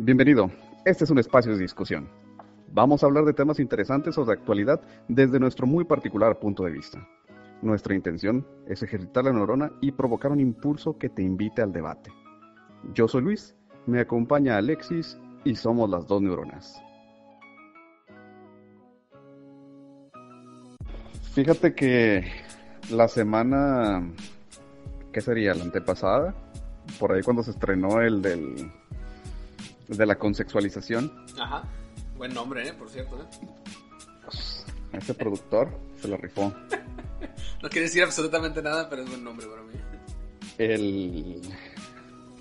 Bienvenido. Este es un espacio de discusión. Vamos a hablar de temas interesantes o de actualidad desde nuestro muy particular punto de vista. Nuestra intención es ejercitar la neurona y provocar un impulso que te invite al debate. Yo soy Luis, me acompaña Alexis y somos las dos neuronas. Fíjate que la semana, ¿qué sería? La antepasada, por ahí cuando se estrenó el del de la consexualización. Ajá. Buen nombre, ¿eh? Por cierto, ¿eh? Ese productor se lo rifó. no quiere decir absolutamente nada, pero es buen nombre para mí. El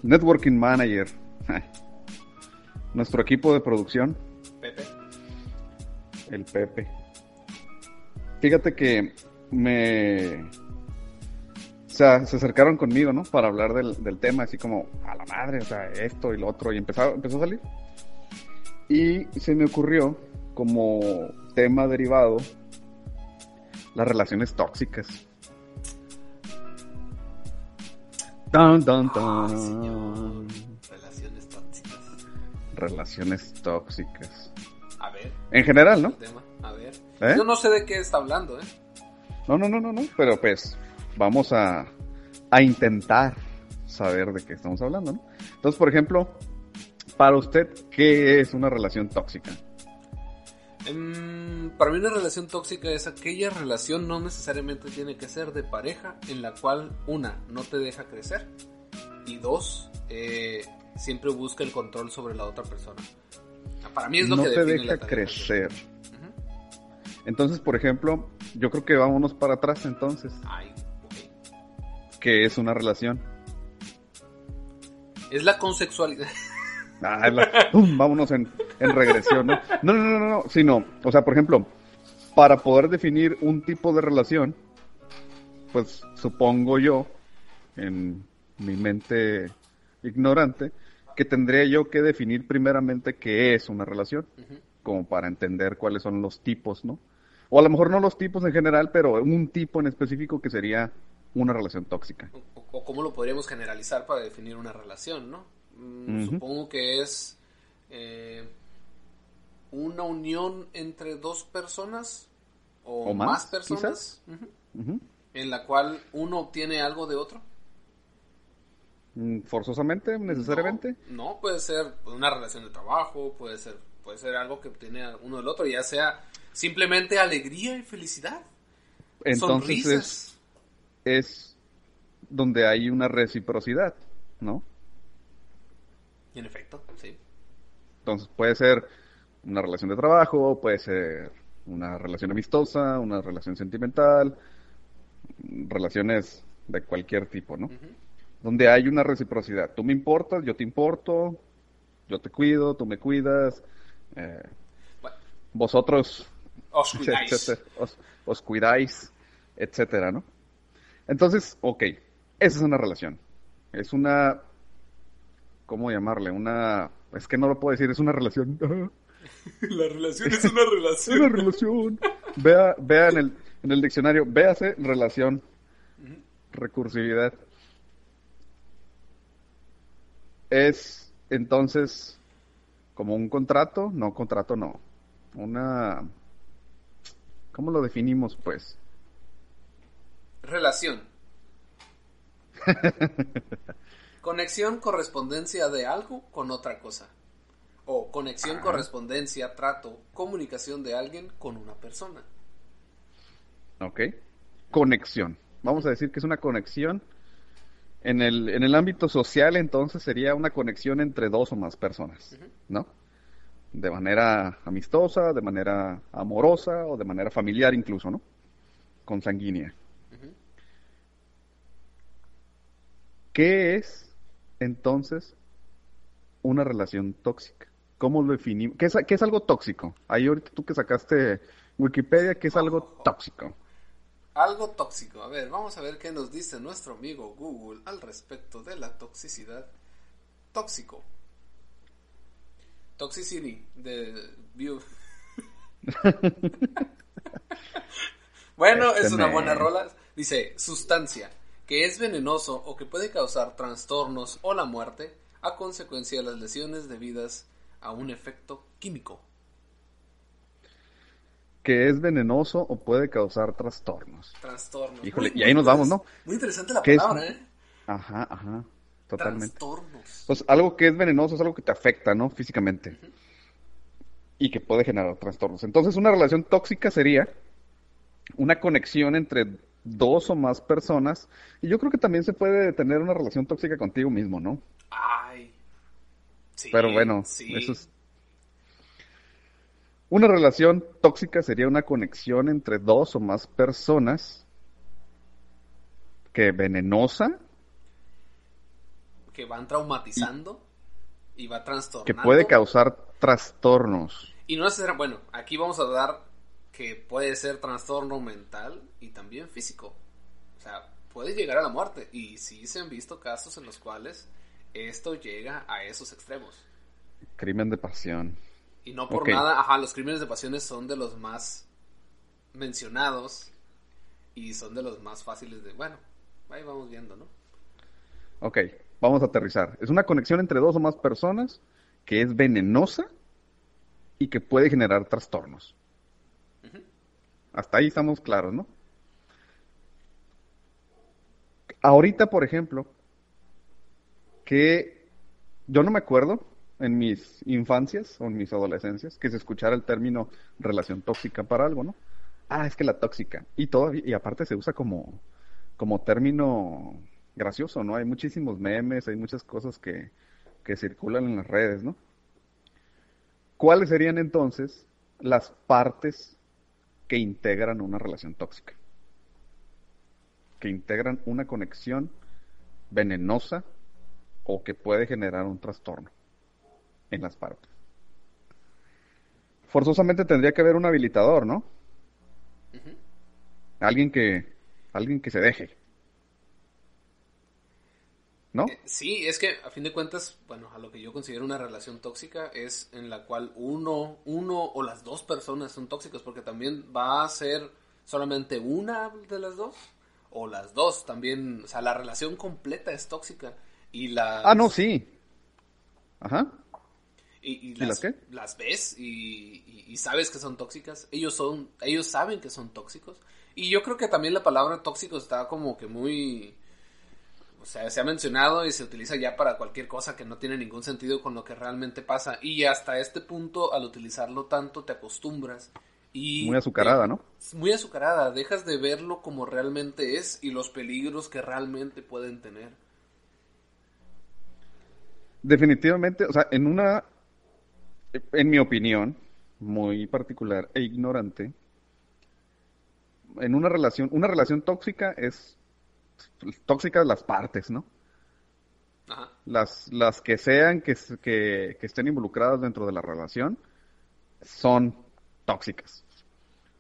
Networking Manager. Nuestro equipo de producción. Pepe. El Pepe. Fíjate que me... O sea, se acercaron conmigo, ¿no? Para hablar del, del tema, así como, a la madre, o sea, esto y lo otro. Y empezó, empezó a salir. Y se me ocurrió como tema derivado las relaciones tóxicas. Dun, dun, Ah, señor. Relaciones tóxicas. Relaciones tóxicas. A ver. En general, ¿no? el tema. A ver. ¿Eh? Yo no sé de qué está hablando, ¿eh? No, no, no, no, no. Pero pues vamos a, a intentar saber de qué estamos hablando, ¿no? Entonces, por ejemplo, para usted, ¿qué es una relación tóxica? Em, para mí una relación tóxica es aquella relación no necesariamente tiene que ser de pareja en la cual una no te deja crecer y dos eh, siempre busca el control sobre la otra persona. Para mí es lo no que te define deja la crecer. Entonces, por ejemplo, yo creo que vámonos para atrás entonces. Ay, ok. ¿Qué es una relación? Es la consexualidad. Ah, la- ¡pum! vámonos en, en regresión, ¿no? No, no, no, no, no, sino, o sea, por ejemplo, para poder definir un tipo de relación, pues supongo yo, en mi mente ignorante, que tendría yo que definir primeramente qué es una relación, como para entender cuáles son los tipos, ¿no? O a lo mejor no los tipos en general, pero un tipo en específico que sería una relación tóxica. o, o cómo lo podríamos generalizar para definir una relación, ¿no? Mm. Supongo que es eh, una unión entre dos personas o, O más, más, personas en la cual uno obtiene algo de otro. Mm, ¿Forzosamente? ¿Necesariamente? No, no, puede ser una relación de trabajo, puede ser, puede ser algo que obtiene uno del otro, ya sea simplemente alegría y felicidad. Entonces es, sonrisas. es donde hay una reciprocidad, ¿no? En efecto, sí. Entonces puede ser una relación de trabajo, puede ser una relación amistosa, una relación sentimental, relaciones de cualquier tipo, ¿no? Donde hay una reciprocidad. Tú me importas, yo te importo, yo te cuido, tú me cuidas, eh, Bueno, vosotros os cuidáis. etcétera, os, os cuidáis, etcétera, ¿no? Entonces, ok, esa es una relación. Es una, ¿cómo llamarle? Una, es que no lo puedo decir, es una relación. La relación es una Es relación. una relación. Vea, vea en el, en el diccionario, véase relación, recursividad. Es entonces como un contrato, no, contrato no. Una, ¿cómo lo definimos pues? Relación. Conexión, correspondencia de algo con otra cosa. O conexión, correspondencia, trato, comunicación de alguien con una persona. ¿Ok? Conexión. Vamos a decir que es una conexión. En el, en el ámbito social, entonces, sería una conexión entre dos o más personas. ¿no? De manera amistosa, de manera amorosa o de manera familiar incluso, ¿no? Consanguínea. Ujú. ¿Qué es, entonces, una relación tóxica? ¿Cómo lo definimos? ¿Qué es, qué es algo tóxico? Ahí ahorita tú que sacaste Wikipedia, ¿qué es algo tóxico? Algo tóxico. A ver, vamos a ver qué nos dice nuestro amigo Google al respecto de la toxicidad. Tóxico. Toxicity de View. bueno, Este es una men. buena rola. Dice, sustancia, que es venenoso o que puede causar trastornos o la muerte, a consecuencia de las lesiones debidas a un efecto químico. Que es venenoso o puede causar trastornos. Trastornos. Híjole, Muy- y ahí nos vamos, ¿no? Muy interesante la palabra, ¿eh? Ajá, ajá. Totalmente. Trastornos. Pues algo que es venenoso es algo que te afecta, ¿no? Físicamente. Y que puede generar trastornos. Entonces, una relación tóxica sería una conexión entre dos o más personas. Y yo creo que también se puede tener una relación tóxica contigo mismo, ¿no? Ay. Sí, Pero bueno, sí. eso es... Una relación tóxica sería una conexión entre dos o más personas que venenosa, Que van traumatizando y, va trastornando. que puede causar trastornos. Y no necesariamente, bueno, aquí vamos a dar que puede ser trastorno mental y también físico. O sea, puede llegar a la muerte. Y sí se han visto casos en los cuales esto llega a esos extremos. Crimen de pasión. Y no por nada, ajá, los crímenes de pasiones son de los más mencionados y son de los más fáciles de, bueno, ahí vamos viendo, ¿no? Ok, vamos a aterrizar. Es una conexión entre dos o más personas que es venenosa y que puede generar trastornos. Hasta ahí estamos claros, ¿no? Ahorita, por ejemplo, que yo no me acuerdo en mis infancias o en mis adolescencias que se escuchara el término relación tóxica para algo, ¿no? Ah, es que la tóxica. Y todavía, y aparte se usa como, como término gracioso, ¿no? Hay muchísimos memes, hay muchas cosas que, que circulan en las redes, ¿no? ¿Cuáles serían entonces las partes que integran una relación tóxica? Que integran una conexión venenosa o que puede generar un trastorno en las partes. Forzosamente tendría que haber un habilitador, ¿no? Alguien que, alguien que se deje. ¿No? Eh, Sí, es que a fin de cuentas, bueno, a lo que yo considero una relación tóxica es en la cual uno, uno o las dos personas son tóxicos, porque también va a ser solamente una de las dos o las dos también, o sea, la relación completa es tóxica y la Ah, no, sí. Ajá. y, y las las, qué? las ves y, y- y sabes que son tóxicas, ellos son, ellos saben que son tóxicos y yo creo que también la palabra tóxico está como que muy o sea, se ha mencionado y se utiliza ya para cualquier cosa que no tiene ningún sentido con lo que realmente pasa. Y hasta este punto, al utilizarlo tanto, te acostumbras. Y Muy azucarada, ¿no? Muy azucarada. Dejas de verlo como realmente es y los peligros que realmente pueden tener. Definitivamente, o sea, en una, en mi opinión, muy particular e ignorante, en una relación, una relación tóxica es tóxica las partes, ¿no? Ajá. Las, las que sean que, s- que, que estén involucradas dentro de la relación son tóxicas.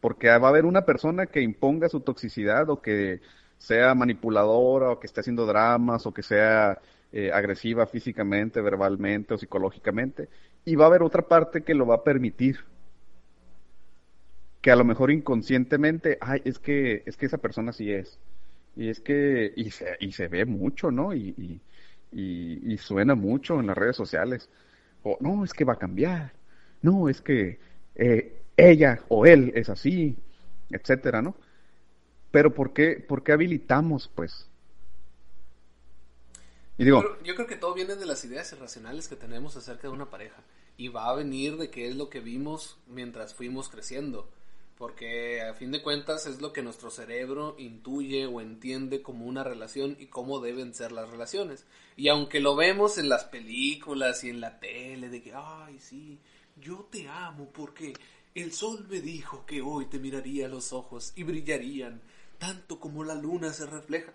Porque va a haber una persona que imponga su toxicidad o que sea manipuladora o que esté haciendo dramas o que sea eh, agresiva físicamente, verbalmente o psicológicamente. Y va a haber otra parte que lo va a permitir. Que a lo mejor inconscientemente, ay, es que, es que esa persona sí es. Y es que, y se, y se ve mucho, ¿no? Y, y, y, suena mucho en las redes sociales. O, no, es que va a cambiar. No, es que eh, ella o él es así, etcétera, ¿no? Pero ¿por qué, por qué habilitamos, pues? Y digo, yo creo que todo viene de las ideas irracionales que tenemos acerca de una pareja. Y va a venir de qué es lo que vimos mientras fuimos creciendo. Porque a fin de cuentas es lo que nuestro cerebro intuye o entiende como una relación y cómo deben ser las relaciones. Y aunque lo vemos en las películas y en la tele, de que, ay, sí, yo te amo porque el sol me dijo que hoy te miraría a los ojos y brillarían tanto como la luna se refleja.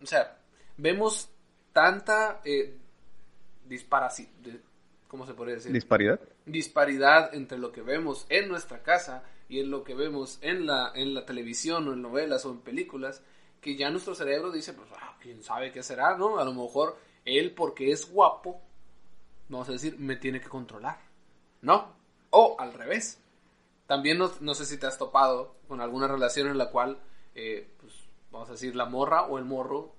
O sea, vemos tanta eh, ¿cómo se podría decir? disparidad. disparidad entre lo que vemos en nuestra casa y en lo que vemos en la, en la televisión o en novelas o en películas, que ya nuestro cerebro dice, pues, ah, quién sabe qué será, ¿no? A lo mejor él, porque es guapo, vamos a decir, me tiene que controlar, ¿no? O al revés. También no, no sé si te has topado con alguna relación en la cual, eh, pues, vamos a decir, la morra o el morro,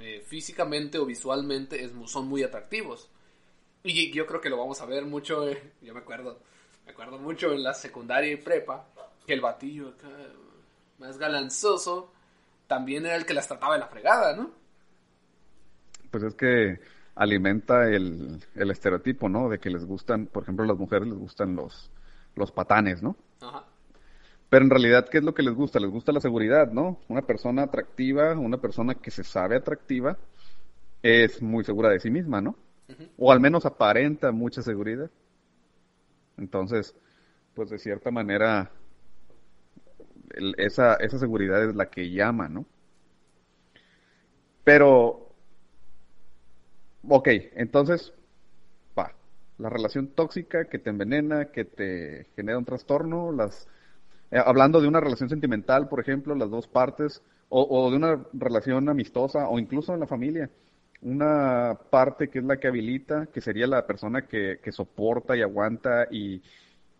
eh, físicamente o visualmente es son muy atractivos Y yo creo que lo vamos a ver mucho, eh, yo me acuerdo, me acuerdo mucho en la secundaria y prepa, que el batillo acá, más galanzoso, también era el que las trataba de la fregada, ¿no? Pues es que alimenta el, el estereotipo, ¿no? De que les gustan, por ejemplo, a las mujeres les gustan los, los patanes, ¿no? Ajá. Pero en realidad, ¿qué es lo que les gusta? Les gusta la seguridad, ¿no? Una persona atractiva, una persona que se sabe atractiva, es muy segura de sí misma, ¿no? O al menos aparenta mucha seguridad. Entonces, pues de cierta manera, el- esa, esa seguridad es la que llama, ¿no? Pero, ok, entonces, va, la relación tóxica que te envenena, que te genera un trastorno, las, eh, hablando de una relación sentimental, por ejemplo, las dos partes, o, o de una relación amistosa, o incluso en la familia, una parte que es la que habilita, que sería la persona que, que soporta y aguanta y,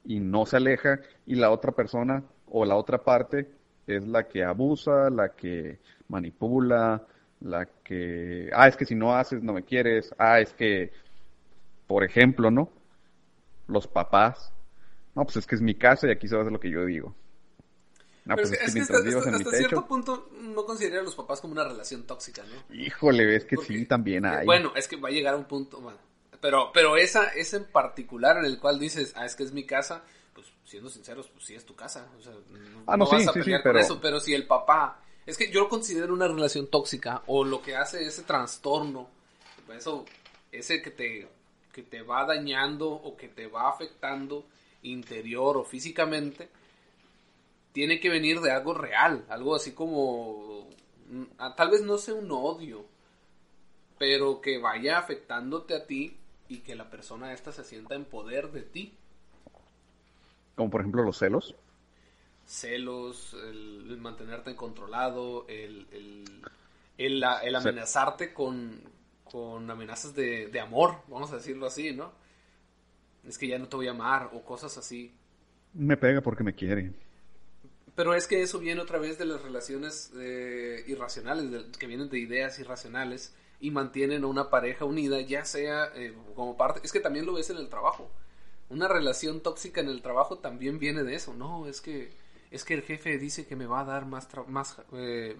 y no se aleja, y la otra persona o la otra parte es la que abusa, la que manipula, la que, ah, es que si no haces no me quieres, ah, es que, por ejemplo, ¿no? Los papás, no, pues es que es mi casa y aquí se va a hacer lo que yo digo. No, Pero pues es es que mientras hasta, vivas en hasta- mi hasta cierto techo, punto no consideraría a los papás como una relación tóxica, ¿no? híjole, es que Porque- sí, también hay. Bueno, es que va a llegar a un punto, bueno, pero, pero esa, esa en particular en el cual dices, ah, es que es mi casa, pues siendo sinceros, pues sí es tu casa, o sea, no, Ah, no, sí, vas a sí, sí, pelear con pero- eso, pero si el papá, es que yo lo considero una relación tóxica, o lo que hace ese trastorno, eso, ese que te, que te va dañando o que te va afectando interior o físicamente, tiene que venir de algo real, algo así como, mm, ah, tal vez no sea un odio, pero que vaya afectándote a ti y que la persona esta se sienta en poder de ti. Como por ejemplo los celos. Celos, el, el mantenerte controlado, el, el, el, amenazarte con, con amenazas de, de amor, vamos a decirlo así, ¿no? Es que ya no te voy a amar o cosas así. Me pega porque me quiere. Pero es que eso viene otra vez de las relaciones eh, irracionales, de- que vienen de ideas irracionales y mantienen a una pareja unida, ya sea eh, como parte... Es que también lo ves en el trabajo. Una relación tóxica en el trabajo también viene de eso. No, es que es que el jefe dice que me va a dar más tra- más eh,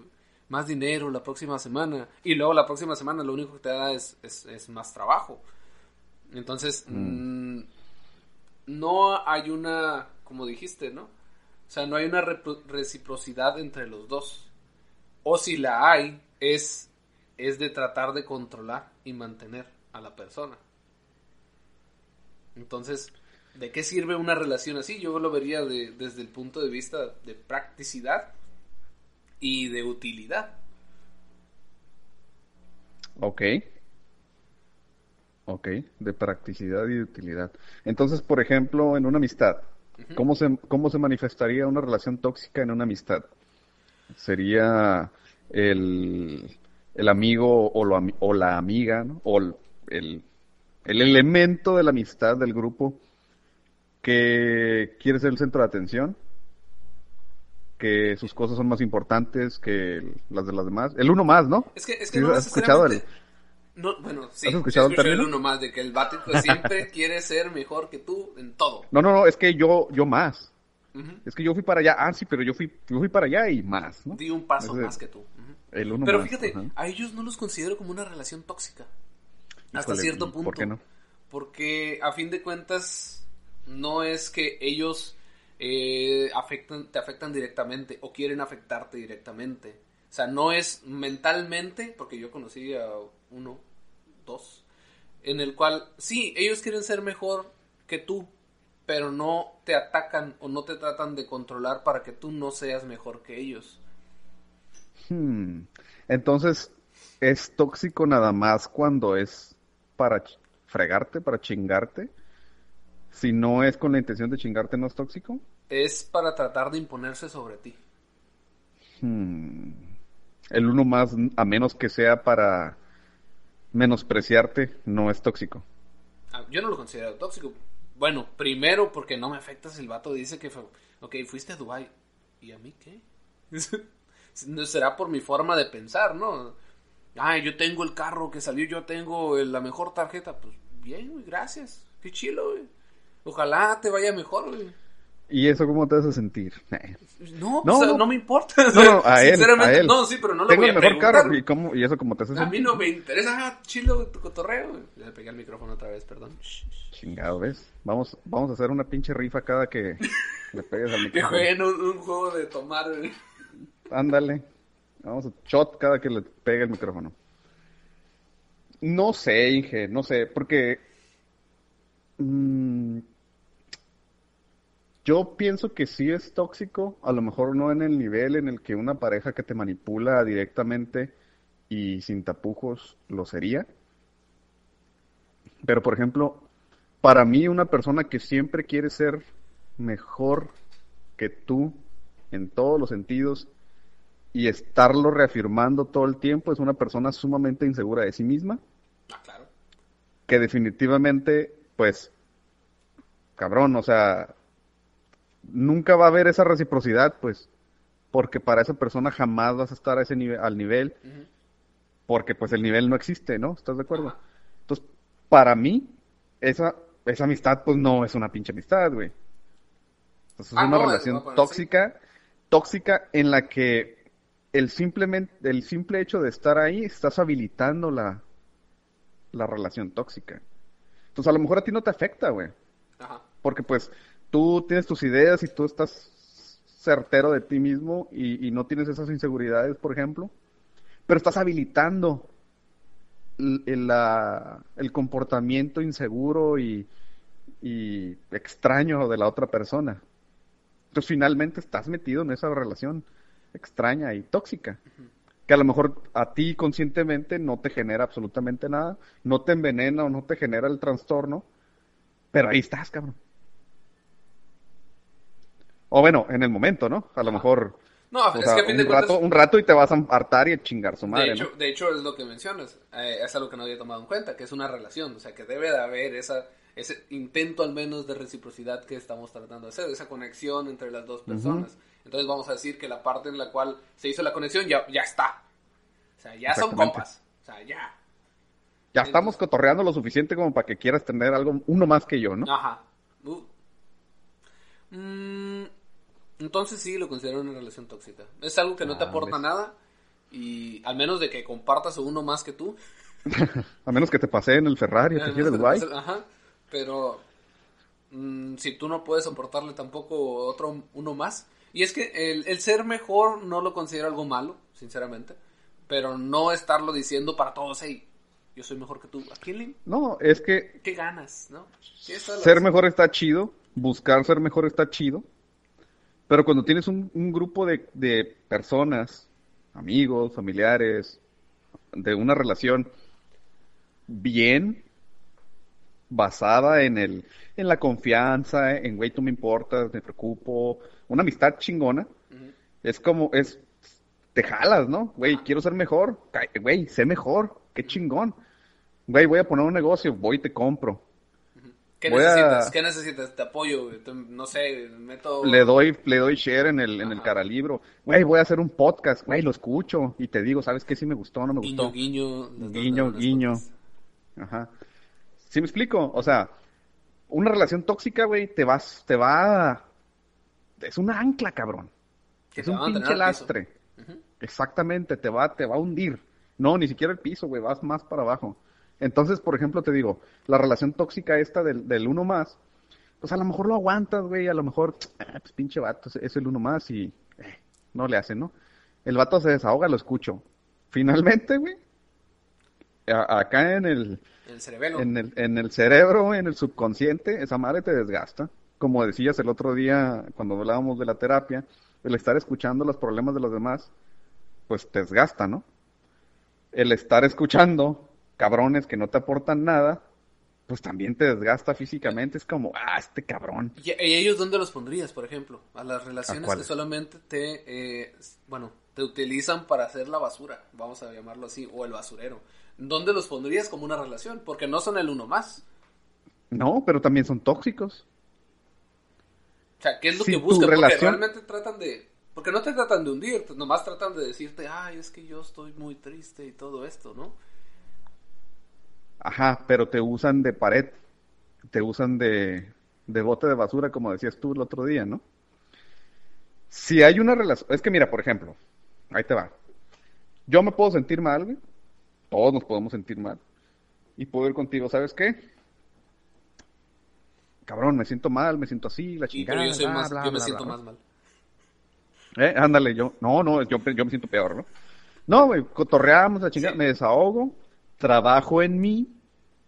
más dinero la próxima semana y luego la próxima semana lo único que te da es, es, es más trabajo. Entonces, mm, no hay una, como dijiste, ¿no? O sea, no hay una reciprocidad entre los dos. O si la hay, es, es de tratar de controlar y mantener a la persona. Entonces, ¿de qué sirve una relación así? Yo lo vería de- desde el punto de vista de practicidad y de utilidad. Ok. Ok, de practicidad y de utilidad. Entonces, por ejemplo, en una amistad, ¿cómo se, cómo se manifestaría una relación tóxica en una amistad? ¿Sería el, el amigo o, lo o la amiga, ¿no? O el, el, el elemento de la amistad del grupo que quiere ser el centro de atención? que sus cosas son más importantes que las de las demás. El uno más, ¿no? Es que, es que ¿Sí no has escuchado el-. No, bueno, sí, ¿Has escuchado el término? uno más, de que el vato pues, siempre quiere ser mejor que tú en todo. No, no, no, es que yo, yo más. Es que yo fui para allá. Ah, sí, pero yo fui, yo fui para allá y más, ¿no? Di un paso Ese- más que tú. Ujú. El uno Pero más, fíjate, a ellos no los considero como una relación tóxica. Hasta cierto ¿y punto. ¿Por qué no? Porque a fin de cuentas no es que ellos eh, afectan, te afectan directamente o quieren afectarte directamente. O sea, no es mentalmente, porque yo conocí a uno, en el cual sí, ellos quieren ser mejor que tú, pero no te atacan o no te tratan de controlar para que tú no seas mejor que ellos. Hmm. Entonces, ¿es tóxico nada más cuando es para fregarte, para chingarte? Si no es con la intención de chingarte, ¿no es tóxico? Es para tratar de imponerse sobre ti. Hmm. El uno más, a menos que sea para menospreciarte, no es tóxico. Ah, Yo no lo considero tóxico. Bueno, primero porque no me afecta el vato dice que fue, ok, fuiste a Dubai ¿Y a mí qué? Será por mi forma de pensar, ¿no? Ay, yo tengo el carro que salió, yo tengo la mejor tarjeta. Pues bien, gracias. Qué chilo, güey. Ojalá te vaya mejor, güey. ¿Y eso cómo te hace sentir? No, no, o sea, no. me importa. No, no, a él, a él. No, sí, pero no lo Tengo voy el a mejor preguntar. carro. ¿Y, cómo, ¿Y eso cómo te hace A sentir? mí no me interesa. Ah, chilo, tu cotorreo. Le pegué el micrófono otra vez, perdón. Chingado, ¿ves? Vamos, vamos a hacer una pinche rifa cada que le pegues al Que micrófono. jueguen un, un juego de tomar. Ándale. Vamos a shot cada que le pegue el micrófono. No sé, Inge, no sé, porque mm, yo pienso que sí es tóxico, a lo mejor no en el nivel en el que una pareja que te manipula directamente y sin tapujos lo sería. Pero por ejemplo, para mí una persona que siempre quiere ser mejor que tú en todos los sentidos y estarlo reafirmando todo el tiempo es una persona sumamente insegura de sí misma, Ah, claro. que definitivamente, pues, cabrón, o sea, nunca va a haber esa reciprocidad, pues, porque para esa persona jamás vas a estar a ese nivel, al nivel, porque pues el nivel no existe, ¿no? ¿Estás de acuerdo? Entonces, para mí, esa, esa amistad, pues no es una pinche amistad, güey. Entonces, es Ah, una no, relación no, tóxica, tóxica en la que el simplemente, el simple hecho de estar ahí, estás habilitando la, la relación tóxica. Entonces, a lo mejor a ti no te afecta, güey. Ajá. Porque pues tú tienes tus ideas y tú estás certero de ti mismo y, y no tienes esas inseguridades, por ejemplo, pero estás habilitando el, el, la- el comportamiento inseguro y, y extraño de la otra persona. Entonces finalmente estás metido en esa relación extraña y tóxica, que a lo mejor a ti conscientemente no te genera absolutamente nada, no te envenena o no te genera el trastorno, pero ahí estás, cabrón. O bueno, en el momento, ¿no? A lo mejor No, es sea, que a fin un de cuentas. rato, un rato y te vas a hartar y a chingar su madre, de, hecho, ¿no? de hecho, es lo que mencionas. eh, es algo que no había tomado en cuenta, que es una relación. O sea, que debe de haber esa, ese intento al menos de reciprocidad que estamos tratando de hacer, esa conexión entre las dos personas. Entonces vamos a decir que la parte en la cual se hizo la conexión ya, ya está. O sea, ya son compas. O sea, ya. Ya estamos cotorreando lo suficiente como para que quieras tener algo, uno más que yo, ¿no? Ajá. Uh. Mm, entonces sí lo considero una relación tóxica. Es algo que no te aporta ves. nada. Y al menos de que compartas uno más que tú. A menos que te pase en el Ferrari, te quieres guay. Ajá. Pero mm, si tú no puedes soportarle tampoco otro uno más. Y es que el, el ser mejor no lo considero algo malo, sinceramente. Pero no estarlo diciendo para todos, hey, yo soy mejor que tú. ¿A quién le No, es que qué ganas, no? Ser razón. mejor está chido, buscar ser mejor está chido, pero cuando tienes un, un grupo de, de personas, amigos, familiares, de una relación bien basada en el, en la confianza, en güey, tú me importas, me preocupo, una amistad chingona, es como, es, te jalas, ¿no? Güey, quiero ser mejor, güey, sé mejor, qué chingón. Güey, voy a poner un negocio, voy y te compro. ¿Qué Voy a- necesitas? ¿Qué necesitas? Te apoyo, güey. No sé, meto... Le doy, le doy share en el, en el caralibro. Güey, voy a hacer un podcast, güey, lo escucho y te digo, ¿sabes qué? Si me gustó o no me Guiño, gustó. guiño. Guiño, guiño. Ajá. ¿Sí me explico? O sea, una relación tóxica, güey, te vas, te va, es una ancla, cabrón. Es un pinche lastre. Exactamente, te va, te va a hundir. No, ni siquiera el piso, güey, vas más para abajo. Entonces, por ejemplo, te digo, la relación tóxica esta del, del uno más, pues a lo mejor lo aguantas, güey, a lo mejor, ah, pues pinche vato, es- es el uno más y eh, no le hace, ¿no? El vato se desahoga, lo escucho. Finalmente, güey, a- acá en el, El cerebelo. en el, en el cerebro, en el subconsciente, esa madre te desgasta. Como decías el otro día cuando hablábamos de la terapia, el estar escuchando los problemas de los demás, pues te desgasta, ¿no? El estar escuchando cabrones que no te aportan nada, pues también te desgasta físicamente. Es como, ah, este cabrón. ¿Y, y ellos dónde los pondrías, por ejemplo? A las relaciones que solamente te, eh, bueno, te utilizan para hacer la basura, vamos a llamarlo así, o el basurero. ¿Dónde los pondrías como una relación? Porque no son el uno más. No, pero también son tóxicos. O sea, ¿qué es lo Si que buscan? Porque relación- realmente tratan de... Porque no te tratan de hundir, nomás tratan de decirte, ay, es que yo estoy muy triste y todo esto, ¿no? Ajá, pero te usan de pared, te usan de, de bote de basura, como decías tú el otro día, ¿no? Si hay una relación, es que mira, por ejemplo, ahí te va. Yo me puedo sentir mal, güey. Todos nos podemos sentir mal. Y puedo ir contigo, ¿sabes qué? Cabrón, me siento mal, me siento así, la chingada. pero yo, soy bla, más, bla, yo me bla, siento más mal. Eh, ándale, yo, no, no, yo, yo me siento peor, ¿no? No, güey, cotorreamos la chingada, Sí. me desahogo, trabajo en mí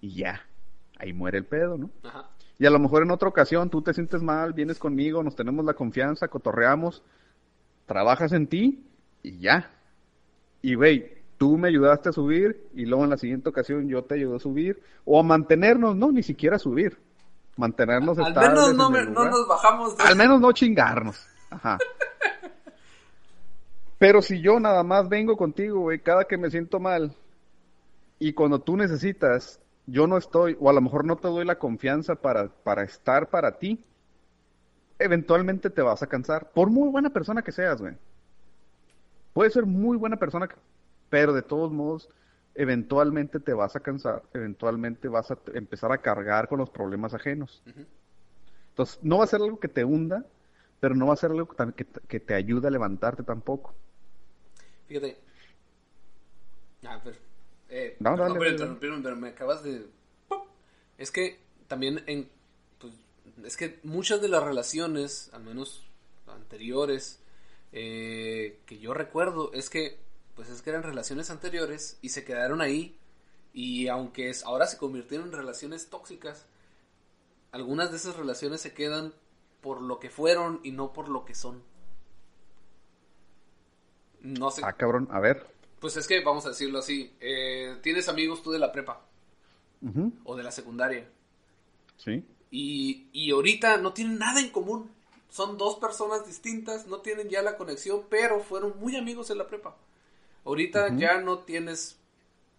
y ya. Ahí muere el pedo, ¿no? Ajá. Y a lo mejor en otra ocasión tú te sientes mal, vienes conmigo, nos tenemos la confianza, cotorreamos, trabajas en ti y ya. Y güey, tú me ayudaste a subir y luego en la siguiente ocasión yo te ayudo a subir o a mantenernos, no, ni siquiera subir. Mantenernos Al menos no, me- nos bajamos. de- Al menos no chingarnos. Ajá. Pero si yo nada más vengo contigo, güey, cada que me siento mal y cuando tú necesitas, yo no estoy, o a lo mejor no te doy la confianza para, para estar para ti, eventualmente te vas a cansar. Por muy buena persona que seas, güey. Puede ser muy buena persona, pero de todos modos, eventualmente te vas a cansar, eventualmente vas a empezar a cargar con los problemas ajenos. Entonces, no va a ser algo que te hunda, pero no va a ser algo que, que te- que te ayude a levantarte tampoco. Fíjate. A ver. Eh, No, perdón dale, interrumpirme, pero me acabas de. Es que también en. Pues, es que muchas de las relaciones, al menos anteriores, eh, que yo recuerdo, es que. Pues es que eran relaciones anteriores y se quedaron ahí. Y aunque es, ahora se convirtieron en relaciones tóxicas, algunas de esas relaciones se quedan por lo que fueron y no por lo que son. No sé. Ah, cabrón, a ver. Pues es que, vamos a decirlo así, eh, tienes amigos tú de la prepa o de la secundaria Sí. y, y ahorita no tienen nada en común. Son dos personas distintas, no tienen ya la conexión, pero fueron muy amigos en la prepa. Ahorita ya no tienes,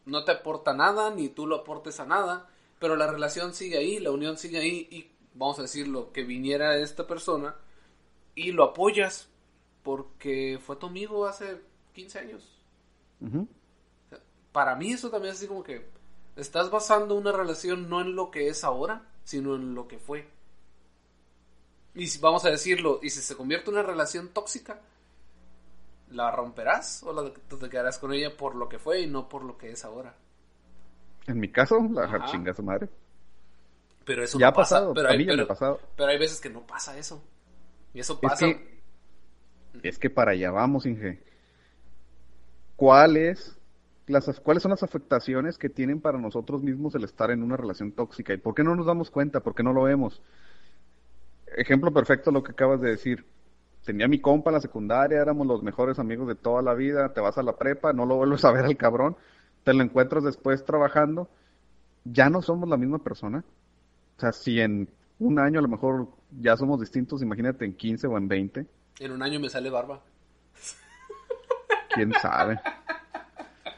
no te aporta nada, ni tú lo aportes a nada, pero la relación sigue ahí, la unión sigue ahí y vamos a decirlo, que viniera esta persona y lo apoyas porque fue tu amigo hace 15 años. Para mí eso también es así como que estás basando una relación no en lo que es ahora, sino en lo que fue. Y si, vamos a decirlo, y si se convierte en una relación tóxica, ¿la romperás o la, te quedarás con ella por lo que fue y no por lo que es ahora? En mi caso, la Ajá. chinga su madre. Pero eso Ya no ha pasa. pasado, pero hay, pero- pasado. pero hay veces que no pasa eso. Y eso Es pasa. que, es que para allá vamos, Inge. ¿Cuáles, las, ¿Cuáles son las afectaciones que tienen para nosotros mismos el estar en una relación tóxica? ¿Y por qué no nos damos cuenta? ¿Por qué no lo vemos? Ejemplo perfecto lo que acabas de decir. Tenía mi compa en la secundaria, éramos los mejores amigos de toda la vida, te vas a la prepa, no lo vuelves a ver al cabrón, te lo encuentras después trabajando, ya no somos la misma persona. O sea, si en un año a lo mejor ya somos distintos, imagínate en 15 o en 20, En un año me sale barba. Quién sabe.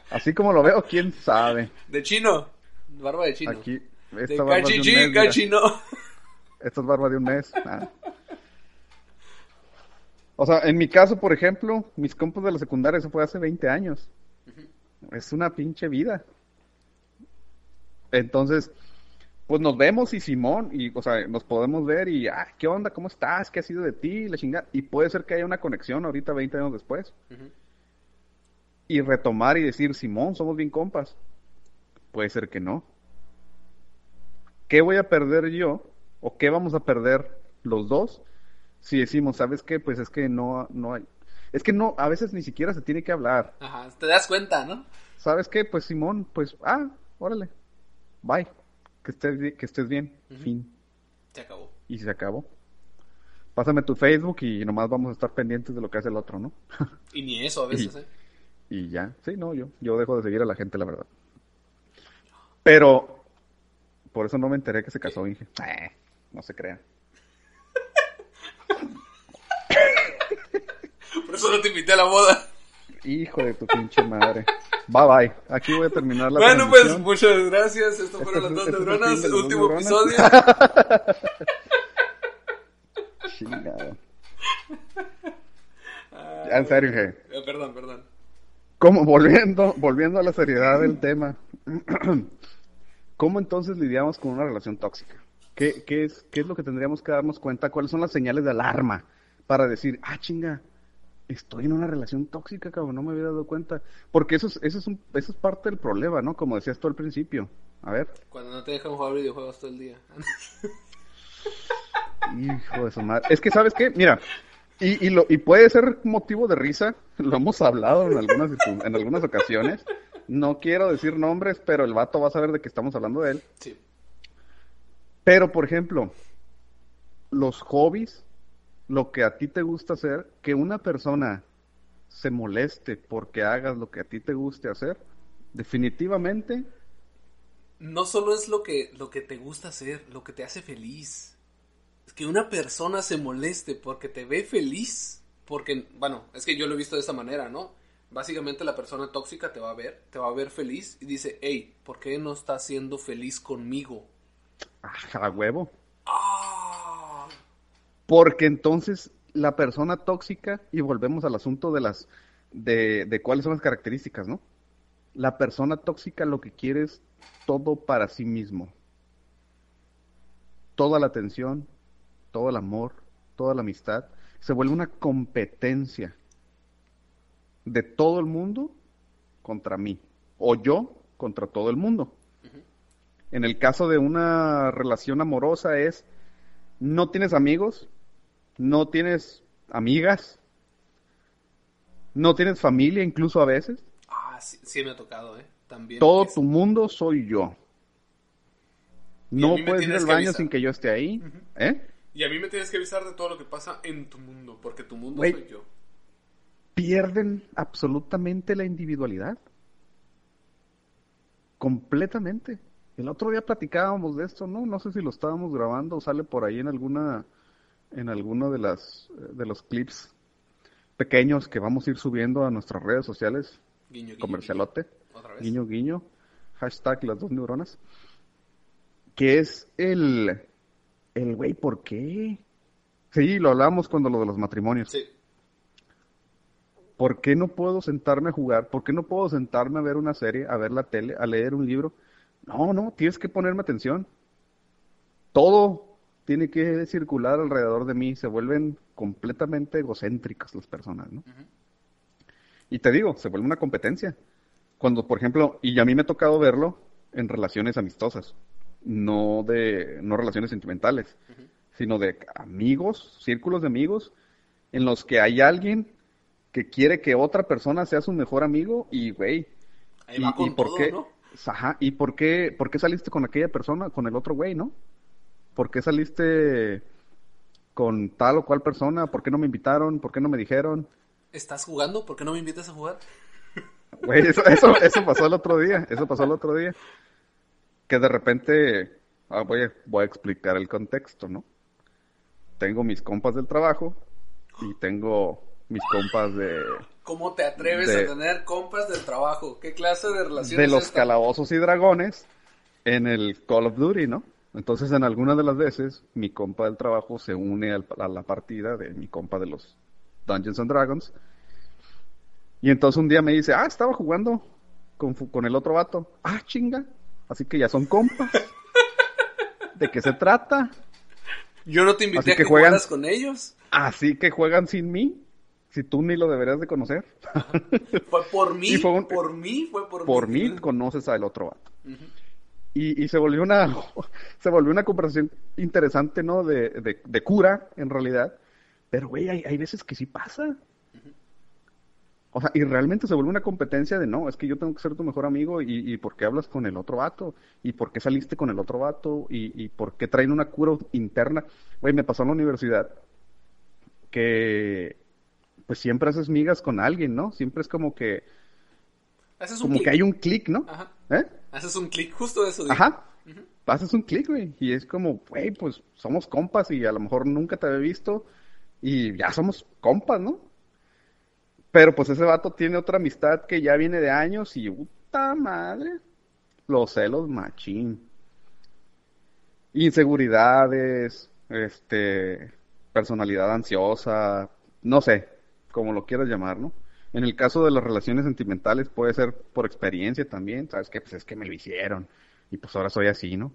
Así como lo veo, quién sabe. De chino. Barba de chino. Aquí, de esta barba de un mes, cachino. Esta es barba de un mes. O sea, en mi caso, por ejemplo, mis compas de la secundaria, eso fue hace 20 años. Es una pinche vida. Entonces, pues nos vemos y Simón, y, o sea, nos podemos ver y, ah, ¿qué onda? ¿Cómo estás? ¿Qué ha sido de ti? La chingada. Y puede ser que haya una conexión ahorita, 20 años después. Ujú. Y retomar y decir, Simón, somos bien compas. Puede ser que no. ¿Qué voy a perder yo? ¿O qué vamos a perder los dos? Si decimos, ¿sabes qué? Pues es que no, no hay. Es que no, a veces ni siquiera se tiene que hablar. Ajá, te das cuenta, ¿no? ¿Sabes qué? Pues Simón, pues, ah, órale. Bye. Que estés, que estés bien. Fin. Se acabó. Y se acabó. Pásame tu Facebook y nomás vamos a estar pendientes de lo que hace el otro, ¿no? Y ni eso a veces, Y- ¿eh? Y ya. Sí, no, yo, yo dejo de seguir a la gente, la verdad. Pero, por eso no me enteré que se casó Inge. Eh, no se crea. Por eso no te invité a la boda. Hijo de tu pinche madre. Bye bye. Aquí voy a terminar la Bueno, pues muchas gracias. Esto Este fueron las es- dos este es el neuronas. las Último dos episodio. Chingado. Ya, en serio, Inge. Eh, perdón, perdón. Como volviendo, volviendo a la seriedad del tema. ¿cómo entonces lidiamos con una relación tóxica? ¿Qué, qué, es, ¿Qué es lo que tendríamos que darnos cuenta? ¿Cuáles son las señales de alarma para decir, ah, chinga, estoy en una relación tóxica, cabrón, no me había dado cuenta? Porque eso es, eso es, un, eso es parte del problema, ¿no? Como decías tú al principio. A ver. Cuando no te dejan jugar videojuegos todo el día. Hijo de su madre. Es que, ¿sabes qué? Mira, y, y, lo, y puede ser motivo de risa, lo hemos hablado en algunas, en algunas ocasiones. No quiero decir nombres, pero el vato va a saber de qué estamos hablando de él. Sí. Pero, por ejemplo, los hobbies, lo que a ti te gusta hacer, que una persona se moleste porque hagas lo que a ti te guste hacer, definitivamente. No solo es lo que, lo que te gusta hacer, lo que te hace feliz. Que una persona se moleste porque te ve feliz. Porque, bueno, es que yo lo he visto de esa manera, ¿no? Básicamente la persona tóxica te va a ver, te va a ver feliz y dice, hey, ¿por qué no estás siendo feliz conmigo? A huevo. Ah. Porque entonces la persona tóxica, y volvemos al asunto de las, de, de cuáles son las características, ¿no? La persona tóxica lo que quiere es todo para sí mismo. Toda la atención, todo el amor, toda la amistad, se vuelve una competencia de todo el mundo contra mí, o yo contra todo el mundo. En el caso de una relación amorosa es, no tienes amigos, no tienes amigas, no tienes familia incluso a veces. Ah, sí, sí me ha tocado, ¿eh? También. Todo es- tu mundo soy yo. No puedes ir al baño avisar. sin que yo esté ahí. ¿Eh? Y a mí me tienes que avisar de todo lo que pasa en tu mundo, porque tu mundo soy yo. Pierden absolutamente la individualidad. Completamente. El otro día platicábamos de esto, ¿no? No sé si lo estábamos grabando o sale por ahí en alguna, en alguno de las, de los clips pequeños que vamos a ir subiendo a nuestras redes sociales. Guiño, guiño, Comercialote. guiño. Otra vez. guiño guiño, hashtag las dos neuronas, que es el, el güey, ¿por qué? Sí, lo hablamos cuando lo de los matrimonios. Sí. ¿Por qué no puedo sentarme a jugar? ¿Por qué no puedo sentarme a ver una serie, a ver la tele, a leer un libro? No, no, tienes que ponerme atención. Todo tiene que circular alrededor de mí. Se vuelven completamente egocéntricas las personas, ¿no? Y te digo, se vuelve una competencia. Cuando, por ejemplo, y a mí me ha tocado verlo en relaciones amistosas, no de, no relaciones sentimentales, sino de amigos, círculos de amigos, en los que hay alguien que quiere que otra persona sea su mejor amigo y, güey, y, por todo, qué, ¿no? ajá, y por qué, por qué saliste con aquella persona, con el otro güey, ¿no? ¿Por qué saliste con tal o cual persona? ¿Por qué no me invitaron? ¿Por qué no me dijeron? ¿Estás jugando? ¿Por qué no me invitas a jugar? Güey, eso, eso, eso pasó el otro día, eso pasó el otro día. Que de repente, ah, voy, a, voy a explicar el contexto, ¿no? Tengo mis compas del trabajo y tengo mis compas de, ¿Cómo te atreves De- a tener compas del trabajo? ¿Qué clase de relación de los esta? calabozos y dragones en el Call of Duty, ¿no? Entonces, en algunas de las veces, mi compa del trabajo se une al- a la partida de mi compa de los Dungeons and Dragons. Y entonces un día me dice, ah, estaba jugando con, con el otro vato. Ah, chinga. Así que ya son compas. ¿De qué se trata? Yo no te invité Así a que, que juegan- con ellos. Así que juegan sin mí. Si tú ni lo deberías de conocer. Fue por mí, fue un- por mí, fue por, Por mí conoces al otro vato. Y, y se volvió una se volvió una conversación interesante, ¿no? De, de, de cura, en realidad. Pero, güey, hay, hay veces que sí pasa. O sea, y realmente se vuelve una competencia de, no, es que yo tengo que ser tu mejor amigo y, y por qué hablas con el otro vato, y por qué saliste con el otro vato, y, y por qué traen una cura interna. Güey, me pasó en la universidad que, pues siempre haces migas con alguien, ¿no? Siempre es como que, Haces un como que hay un clic, ¿no? Ajá. ¿Eh? Haces un clic, justo eso. digo. Ajá. Haces un clic, güey. Y es como, güey, pues somos compas y a lo mejor nunca te había visto y ya somos compas, ¿no? Pero pues ese vato tiene otra amistad que ya viene de años y puta madre. Los celos machín. Inseguridades, este, personalidad ansiosa, no sé, como lo quieras llamar, ¿no? En el caso de las relaciones sentimentales puede ser por experiencia también, ¿sabes qué? Pues es que me lo hicieron. y pues ahora soy así, ¿no?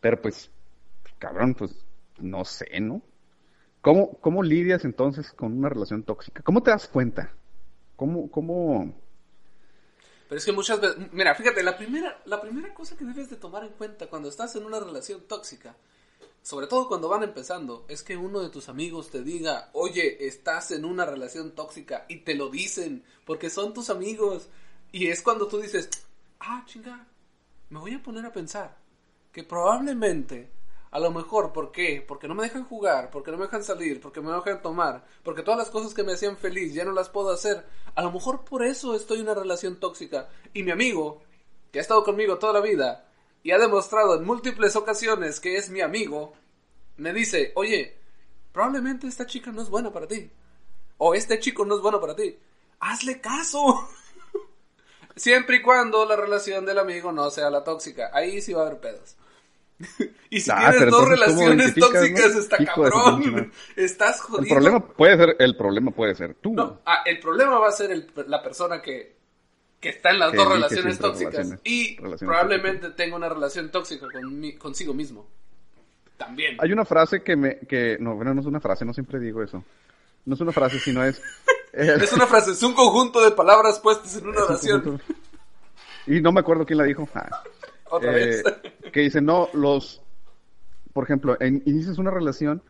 Pero pues, cabrón, pues no sé, ¿no? ¿Cómo, cómo lidias entonces con una relación tóxica? ¿Cómo te das cuenta? ¿Cómo, cómo... Pero es que muchas veces, mira, fíjate, la primera, la primera cosa que debes de tomar en cuenta cuando estás en una relación tóxica, sobre todo cuando van empezando, es que uno de tus amigos te diga, oye, estás en una relación tóxica y te lo dicen porque son tus amigos. Y es cuando tú dices, ah, chinga, me voy a poner a pensar que probablemente a lo mejor, ¿por qué? Porque no me dejan jugar, porque no me dejan salir, porque me dejan tomar, porque todas las cosas que me hacían feliz ya no las puedo hacer. A lo mejor por eso estoy en una relación tóxica. Y mi amigo, que ha estado conmigo toda la vida y ha demostrado en múltiples ocasiones que es mi amigo, me dice, oye, probablemente esta chica no es buena para ti. O este chico no es bueno para ti. Hazle caso. Siempre y cuando la relación del amigo no sea la tóxica. Ahí sí va a haber pedos. y si Ah, tienes dos entonces, ¿cómo relaciones tóxicas, no? está Hijo cabrón. Estás El jodido. problema puede ser, el problema puede ser tú. No, ah, el problema va a ser el- la persona que, que está en las Que dos relaciones tóxicas relaciones- y relaciones probablemente tenga una relación tóxica con mi- consigo mismo. También. Hay una frase que me, que, no, bueno, no es una frase, no siempre digo eso. No es una frase, sino es... eh, Es una frase, es un conjunto de palabras puestas en una un oración. Y no me acuerdo quién la dijo. Ah. Otra Eh, vez. que dice, no, los, por ejemplo, en- inicias una relación,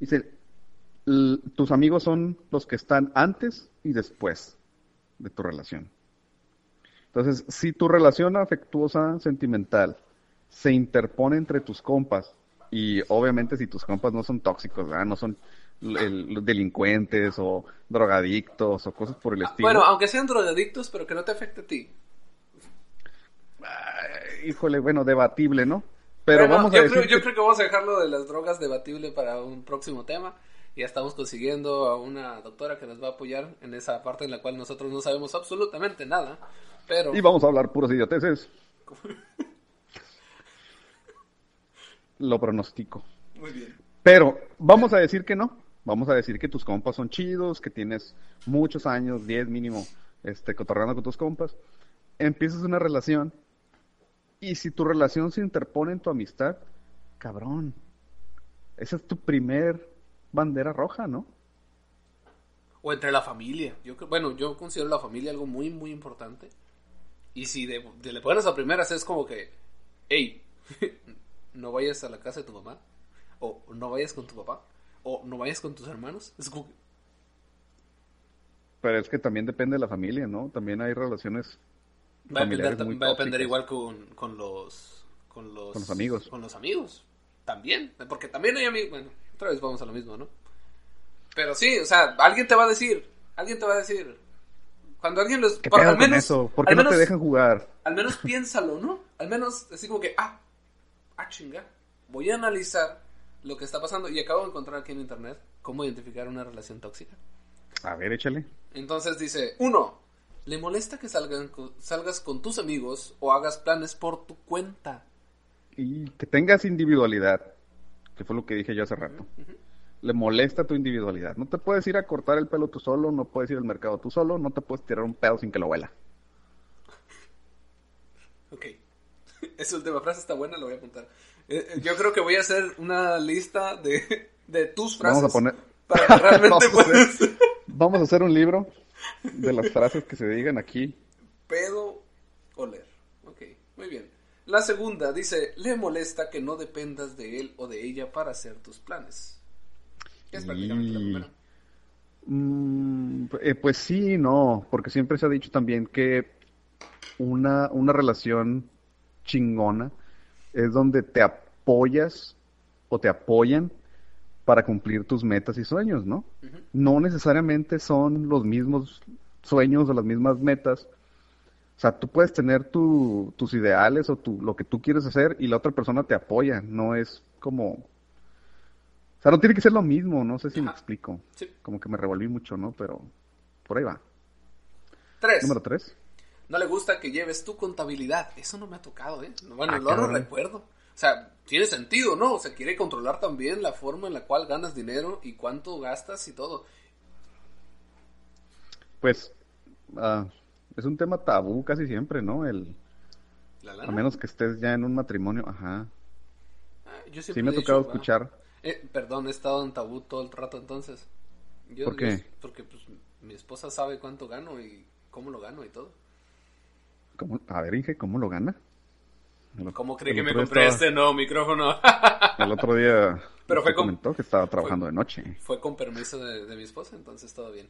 dice, tus amigos son los que están antes y después de tu relación. Entonces, si tu relación afectuosa, sentimental, se interpone entre tus compas, y obviamente si tus compas no son tóxicos, ¿verdad? no son el- los delincuentes o drogadictos o cosas por el estilo. Bueno, aunque sean drogadictos, pero que no te afecte a ti. Híjole, bueno, debatible, ¿no? Pero Bueno, vamos a yo, decir creo, yo que- creo que vamos a dejarlo de las drogas debatible para un próximo tema. Ya estamos consiguiendo a una doctora que nos va a apoyar en esa parte en la cual nosotros no sabemos absolutamente nada. Pero Y vamos a hablar puros idioteces. Lo pronostico. muy bien. Pero vamos a decir que no. Vamos a decir que tus compas son chidos, que tienes muchos años, 10 mínimo, este, cotorreando con tus compas. Empiezas una relación. Y si tu relación se interpone en tu amistad, cabrón. Esa es tu primer bandera roja, ¿no? O entre la familia. Yo bueno, yo considero la familia algo muy, muy importante. Y si de, de le pones a primeras es como que, hey, no vayas a la casa de tu mamá. O no vayas con tu papá. O no vayas con tus hermanos. Es como que, Pero es que también depende de la familia, ¿no? También hay relaciones va a depender, va a depender igual con, con los con los Con los amigos. con los amigos también porque también hay amigos bueno otra vez vamos a lo mismo no pero sí o sea alguien te va a decir alguien te va a decir cuando alguien los ¿Qué por- al menos eso? ¿Por qué al no menos- te dejan jugar? al menos piénsalo no al menos así como que ah ah chinga voy a analizar lo que está pasando y acabo de encontrar aquí en internet cómo identificar una relación tóxica A ver, échale. entonces dice, uno, ¿le molesta que salgan, salgas con tus amigos o hagas planes por tu cuenta? Y que tengas individualidad, que fue lo que dije yo hace rato. Le molesta tu individualidad. No te puedes ir a cortar el pelo tú solo, no puedes ir al mercado tú solo, no te puedes tirar un pedo sin que lo huela. Ok. Esa última frase está buena, la voy a apuntar. Eh, eh, yo creo que voy a hacer una lista de, de tus frases. Vamos a poner... Para realmente Vamos a hacer-. Vamos a hacer un libro de las frases que se digan aquí. Pedo, oler. Ok, muy bien. La segunda dice, le molesta que no dependas de él o de ella para hacer tus planes. Es prácticamente la Y- primera. Mm, eh, pues sí no, porque siempre se ha dicho también que una, una relación chingona es donde te apoyas o te apoyan para cumplir tus metas y sueños, ¿no? Ujú. No necesariamente son los mismos sueños o las mismas metas. O sea, tú puedes tener tu- tus ideales o tu, lo que tú quieres hacer y la otra persona te apoya, no es como... O sea, no tiene que ser lo mismo, no sé si me Ajá. explico. Sí. Como que me revolví mucho, ¿no? Pero por ahí va. Tres. Número tres. No le gusta que lleves tu contabilidad. Eso no me ha tocado, ¿eh? Bueno, Ah, no lo recuerdo. O sea, tiene sentido, ¿no? O sea, quiere controlar también la forma en la cual ganas dinero y cuánto gastas y todo. Pues ah, es un tema tabú casi siempre, ¿no? El, ¿La A lana? menos que estés ya en un matrimonio, ajá. Ah, yo Sí me ha dicho, tocado va. escuchar. Eh, perdón, he estado en tabú todo el rato entonces. Yo- ¿Por qué? yo- porque pues, mi esposa sabe cuánto gano y cómo lo gano y todo. ¿Cómo? A ver, Inge, ¿cómo lo gana? El- ¿Cómo cree el que me compré estaba- este nuevo micrófono? El otro día Pero fue con- comentó que estaba trabajando de noche. Fue con permiso de, de mi esposa, entonces todo bien.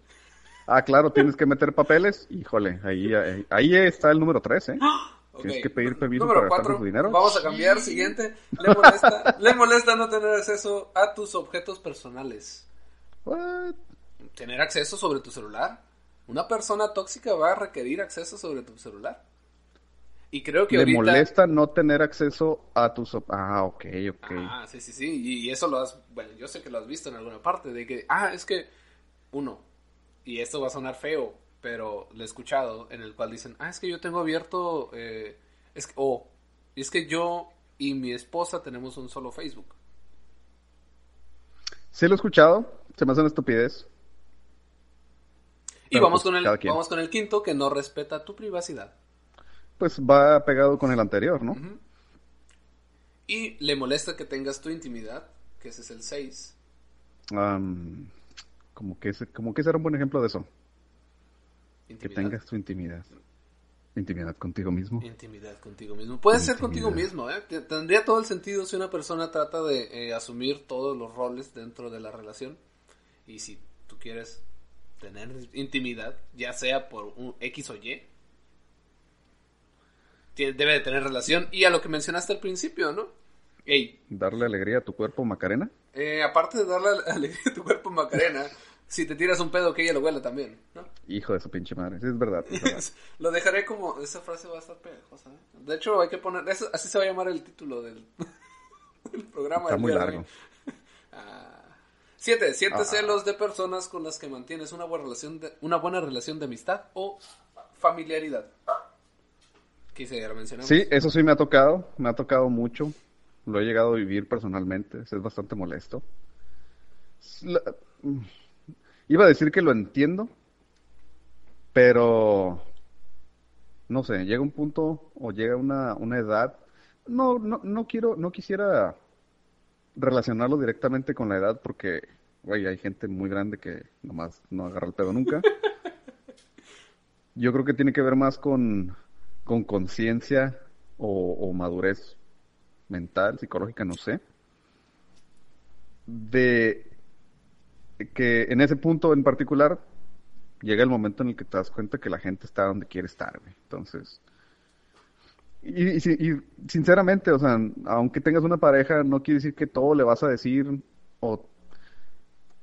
Ah, claro, tienes que meter papeles. Híjole, ahí, ahí, ahí está el número 3, ¿eh? Tienes que pedir permiso número para gastar cuatro, tu dinero. Vamos a cambiar, siguiente. Le molesta, le molesta no tener acceso a tus objetos personales. What? Tener acceso sobre tu celular. Una persona tóxica va a requerir acceso sobre tu celular. Y creo que Le ahorita... molesta no tener acceso a tus... Ah, ok, ok. Ah, sí, sí, sí. Y, y eso lo has, bueno, yo sé que lo has visto en alguna parte, de que, ah, es que, uno, y esto va a sonar feo, pero lo he escuchado, en el cual dicen, ah, es que yo tengo abierto, eh, es que, o, es que yo y mi esposa tenemos un solo Facebook. Sí lo he escuchado, se me hace una estupidez. Y vamos pues, con el, vamos con el quinto, que no respeta tu privacidad. Pues va pegado con el anterior, ¿no? Y le molesta que tengas tu intimidad, que ese es el 6. Am, como que ese- como que será un buen ejemplo de eso. Que Intimidad. tengas tu intimidad. Intimidad contigo mismo. Intimidad contigo mismo. Puede ser contigo mismo, ¿eh? Te- Tendría todo el sentido si una persona trata de eh, asumir todos los roles dentro de la relación. Y si tú quieres tener intimidad, ya sea por un X o Y, tie- debe de tener relación. Y a lo que mencionaste al principio, ¿no? Ey, Darle alegría a tu cuerpo, Macarena. eh, aparte de darle alegría a tu cuerpo Macarena, si te tiras un pedo, que ella lo huela también, ¿no? Hijo de su pinche madre. Sí, es verdad. es verdad. Lo dejaré como. Esa frase va a estar pegajosa. ¿eh? De hecho, hay que poner. eso- así se va a llamar el título del, del programa. Está del muy día largo. Ah. Siete. Siete Ah. celos de personas con las que mantienes una buena relación de, una buena relación de amistad o familiaridad. Lo mencionamos. Sí, eso sí me ha tocado. Me ha tocado mucho. Lo he llegado a vivir personalmente. Es bastante molesto. La- Iba a decir que lo entiendo, pero no sé, llega un punto o llega una, una edad. No, no, no quiero, no quisiera relacionarlo directamente con la edad porque, güey, hay gente muy grande que nomás no agarra el pedo nunca. Yo creo que tiene que ver más con, con conciencia o, madurez mental, psicológica, no sé. De que en ese punto en particular llega el momento en el que te das cuenta que la gente está donde quiere estar. Entonces, y, y sinceramente, o sea, aunque tengas una pareja, no quiere decir que todo le vas a decir o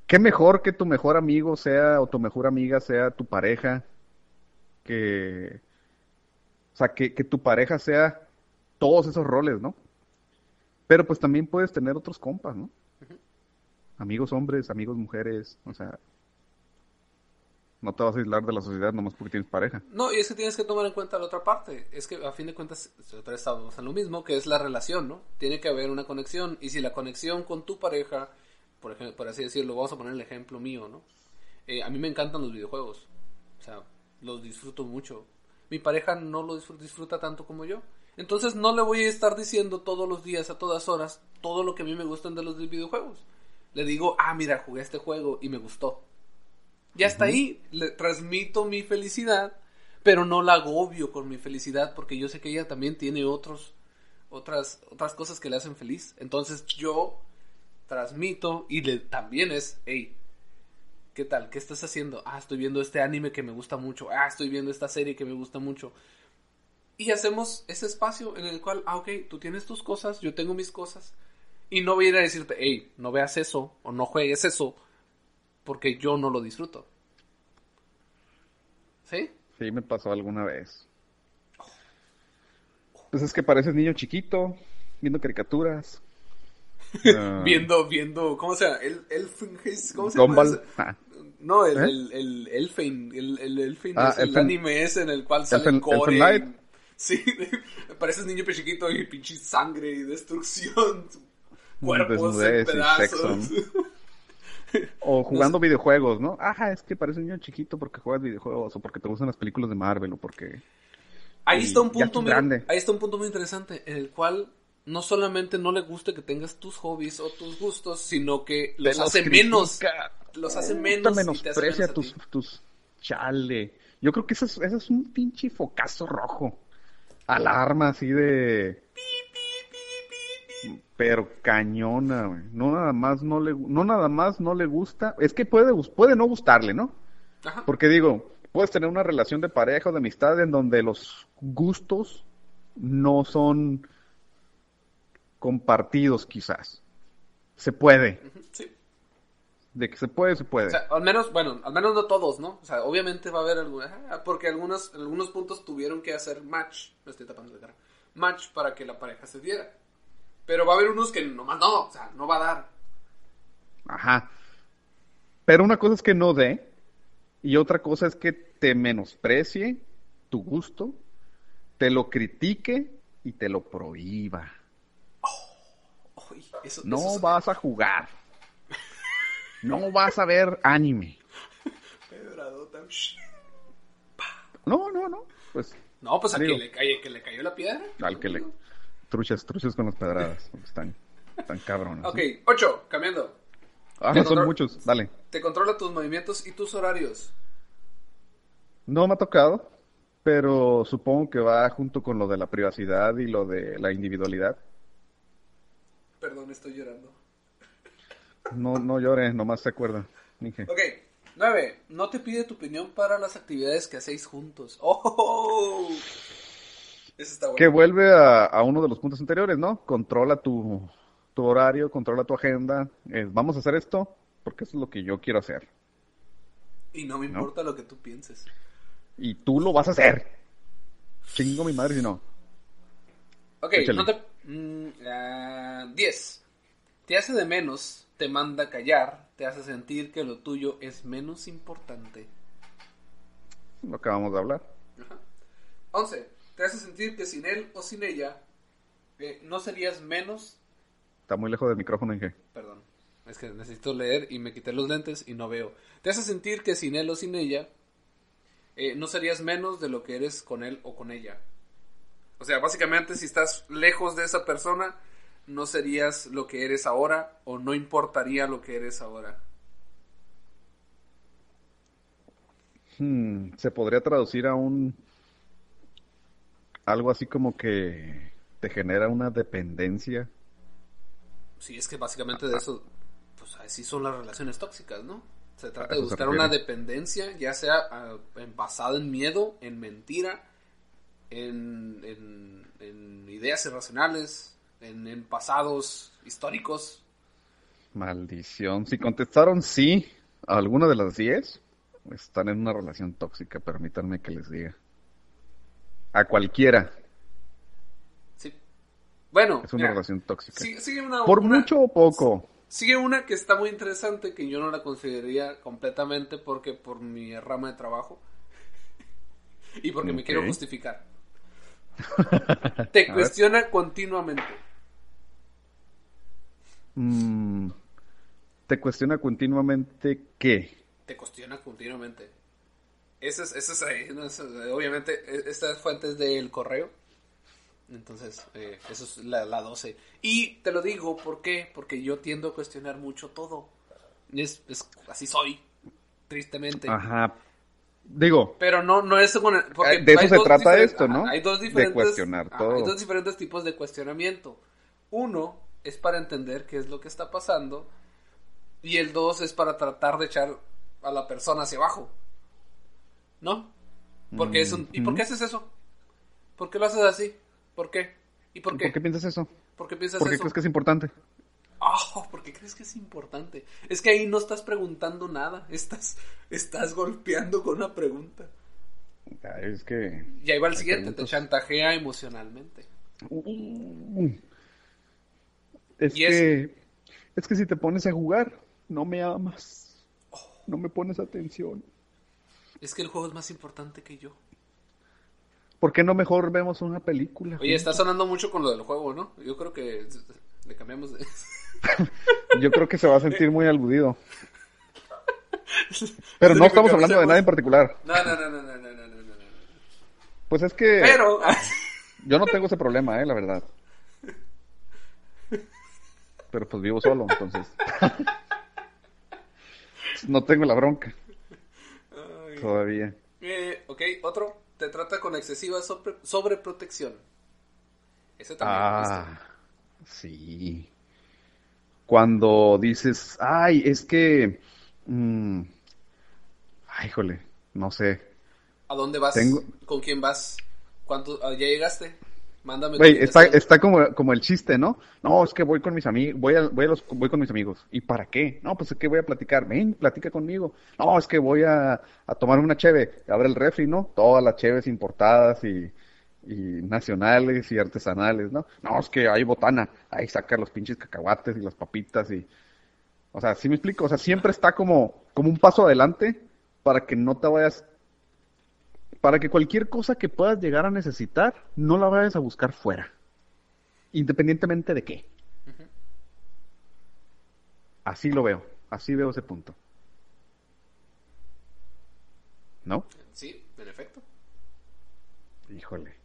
qué mejor que tu mejor amigo sea o tu mejor amiga sea tu pareja, que, o sea, que, que tu pareja sea todos esos roles, ¿no? Pero pues también puedes tener otros compas, ¿no? Amigos hombres, amigos mujeres, o sea, no te vas a aislar de la sociedad nomás porque tienes pareja. No, y es que tienes que tomar en cuenta la otra parte. Es que a fin de cuentas, otra vez estamos en lo mismo, que es la relación, ¿no? Tiene que haber una conexión. Y si la conexión con tu pareja, por ejemplo, por así decirlo, vamos a poner el ejemplo mío, ¿no? Eh, a mí me encantan los videojuegos. O sea, los disfruto mucho. Mi pareja no lo disfruta, disfruta tanto como yo. Entonces no le voy a estar diciendo todos los días, a todas horas, todo lo que a mí me gustan de los videojuegos. Le digo, ah, mira, jugué este juego y me gustó. Ya está ahí, le transmito mi felicidad, pero no la agobio con mi felicidad porque yo sé que ella también tiene otros, otras, otras cosas que le hacen feliz. Entonces yo transmito y le, también es, hey, ¿qué tal? ¿Qué estás haciendo? Ah, estoy viendo este anime que me gusta mucho. Ah, estoy viendo esta serie que me gusta mucho. Y hacemos ese espacio en el cual, ah, ok, tú tienes tus cosas, yo tengo mis cosas. Y no voy a ir a decirte, hey, no veas eso o no juegues eso porque yo no lo disfruto. ¿Sí? Sí, me pasó alguna vez. Pues es que pareces niño chiquito, viendo caricaturas. Ah, Viendo, viendo, ¿cómo se llama? El, Elfen, ¿cómo se llama? Ah, No, el, ¿Eh? el, el Elfen, el, el Elfen Ah, es el Elfen- anime ese en el cual sale Elfen- Core. Light. Sí, pareces niño chiquito y pinche sangre y destrucción. Cuerpos en Desnudez y pedazos. O jugando videojuegos, ¿no? Ajá, es que pareces niño chiquito porque juegas videojuegos, o porque te gustan las películas de Marvel, o porque Ahí está un punto muy, grande. ahí está un punto muy interesante en el cual no solamente no le gusta que tengas tus hobbies o tus gustos, sino que los Te hace critica. menos. Los hace menos y te hace menosprecia menos a tus, tus chale. Yo creo que eso es, eso es un pinche focazo rojo. Alarma así de. Pero cañona, güey. No nada más no le, no nada más no le gusta. Es que puede, puede no gustarle, ¿no? Ajá. Porque digo, puedes tener una relación de pareja o de amistad en donde los gustos no son compartidos, quizás. Se puede. Sí. De que se puede, se puede. O sea, al menos, bueno, al menos no todos, ¿no? O sea, obviamente va a haber alguna, ah, porque algunos, algunos puntos tuvieron que hacer match, me estoy tapando la cara, match para que la pareja se diera. Pero va a haber unos que nomás no, o sea, no va a dar. Ajá. Pero una cosa es que no dé y otra cosa es que te menosprecie tu gusto, te lo critique y te lo prohíba. Eso, No eso vas a jugar. No vas a ver anime. Pedradota. No, no, no. Pues No, pues a Digo. quien le, que le cayó la piedra. al que le truchas, truchas con las pedradas. Están, están cabrones. Ok, ¿no? 8, cambiando. Ah, te son muchos. Dale. Te controla tus movimientos y tus horarios. No me ha tocado, pero supongo que va junto con lo de la privacidad y lo de la individualidad. Perdón, estoy llorando. No, no llores, nomás se acuerda. Dije. Ok, 9. No te pide tu opinión para las actividades que hacéis juntos. ¡Oh! Eso está bueno. Que vuelve a, a uno de los puntos anteriores, ¿no? Controla tu, tu horario, controla tu agenda. Eh, vamos a hacer esto porque eso es lo que yo quiero hacer. Y no me ¿No? importa lo que tú pienses. Y tú lo vas a hacer. Chingo mi madre si no. Ok, Échale. no te... mm, ah, 10. Te hace de menos, te manda a callar, te hace sentir que lo tuyo es menos importante. Lo acabamos de hablar. Ajá. 11. Te hace sentir que sin él o sin ella eh, no serías menos... Está muy lejos del micrófono, Inge. Perdón, es que necesito leer y me quité los lentes y no veo. Te hace sentir que sin él o sin ella eh, no serías menos de lo que eres con él o con ella. O sea, básicamente si estás lejos de esa persona, no serías lo que eres ahora o no importaría lo que eres ahora. Hmm, se podría traducir a un... Algo así como que te genera una dependencia. Sí, es que básicamente de eso, pues así son las relaciones tóxicas, ¿no? Se trata de se buscar una dependencia, ya sea ah, basada en miedo, en mentira, en, en- en ideas irracionales, en, en pasados históricos. Maldición. Si contestaron sí a alguna de las 10, están en una relación tóxica, permítanme que les diga. A cualquiera Sí. Bueno, es una mira, relación tóxica. sigue, sigue una, Por una- mucho o poco. sigue una que está muy interesante que yo no la consideraría completamente porque por mi rama de trabajo y porque me quiero justificar. Te cuestiona continuamente. Mm, te cuestiona continuamente qué. te cuestiona continuamente. Esa es, esa es ahí, ¿no? Esa es- obviamente, e- esta fuente es del correo. Entonces, eh, eso es la, la 12. Y te lo digo, ¿por qué? Porque yo tiendo a cuestionar mucho todo. Es- así soy, tristemente. Ajá. Digo, Pero no, no es con porque de eso se trata esto, ¿no? ajá, Hay dos De cuestionar ajá, todo. Hay dos diferentes tipos de cuestionamiento. Uno es para entender qué es lo que está pasando. Y el dos es para tratar de echar a la persona hacia abajo. ¿No? Porque es un. ¿Y por qué haces eso? ¿Por qué lo haces así? ¿Por qué? ¿Y por qué? ¿por qué piensas eso? ¿Por qué piensas ¿Por qué eso? crees que es importante? Ah, ¿por qué crees que es importante? Es que ahí no estás preguntando nada. Estás, estás golpeando con una pregunta. Ay, es que... Y ahí va el siguiente, te chantajea emocionalmente. Uh, Es Y que... Es que si te pones a jugar, no me amas. No me pones atención. Es que el juego es más importante que yo. ¿Por qué no mejor vemos una película? Oye, está sonando mucho con lo del juego, ¿no? Yo creo que le cambiamos de... yo creo que se va a sentir muy aludido. Pero no estamos hablando de nada en particular. No, no, no, no, no, no, no, no. Pues es que. Pero. Yo no tengo ese problema, eh, la verdad. Pero pues vivo solo, entonces. no tengo la bronca. Todavía. Eh, ok, otro. Te trata con excesiva sobreprotección. Ese también. Ah, sí. Cuando dices, ay, es que, mm, ay, híjole, no sé. ¿A dónde vas? tengo- ¿Con quién vas? ¿Cuánto? ah, ¿Ya llegaste? Mándame Güey, está, está como, como el chiste, ¿no? No, es que voy con mis amigos, voy, a, voy, a los, voy con mis amigos. ¿Y para qué? No, pues es que voy a platicar. Ven, platica conmigo. No, es que voy a, a tomar una cheve. Abre el refri, ¿no? Todas las cheves importadas y, y nacionales y artesanales, ¿no? No, es que hay botana. Ahí saca los pinches cacahuates y las papitas y... O sea, ¿sí me explico? O sea, siempre está como, como un paso adelante para que no te vayas para que cualquier cosa que puedas llegar a necesitar, no la vayas a buscar fuera. Independientemente de qué. Así lo veo. Así veo ese punto. ¿No? Sí, en efecto. Híjole.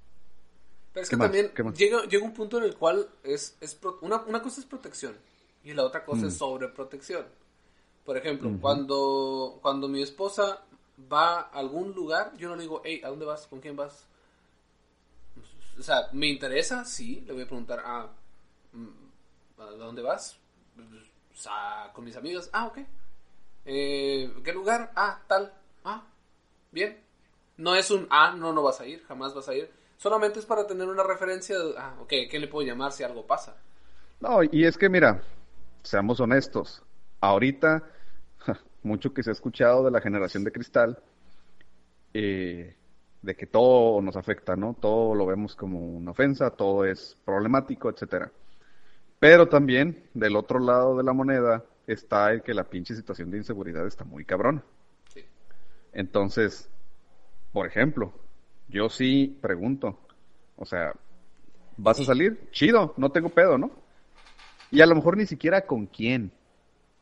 Pero es ¿Qué que más? también llega, llega un punto en el cual es, es pro- una, una cosa es protección y la otra cosa Mm. es sobreprotección. Por ejemplo, cuando, cuando mi esposa va a algún lugar, yo no le digo, hey, ¿a dónde vas? ¿Con quién vas? O sea, ¿me interesa? Sí, le voy a preguntar, ah, mm, ¿a dónde vas? O sea, con mis amigos, ah, ok. Eh, ¿Qué lugar? Ah, tal, ah, bien. No es un, ah, no, no vas a ir, jamás vas a ir. Solamente es para tener una referencia de, ah, ok, ¿qué le puedo llamar si algo pasa? No, y es que mira, seamos honestos. Ahorita, mucho que se ha escuchado de la generación de cristal, eh, de que todo nos afecta, ¿no? Todo lo vemos como una ofensa, todo es problemático, etcétera. Pero también, del otro lado de la moneda, está el que la pinche situación de inseguridad está muy cabrona. Sí. Entonces, por ejemplo, yo sí pregunto, o sea, ¿vas a salir? Chido, no tengo pedo, ¿no? Y a lo mejor ni siquiera con quién,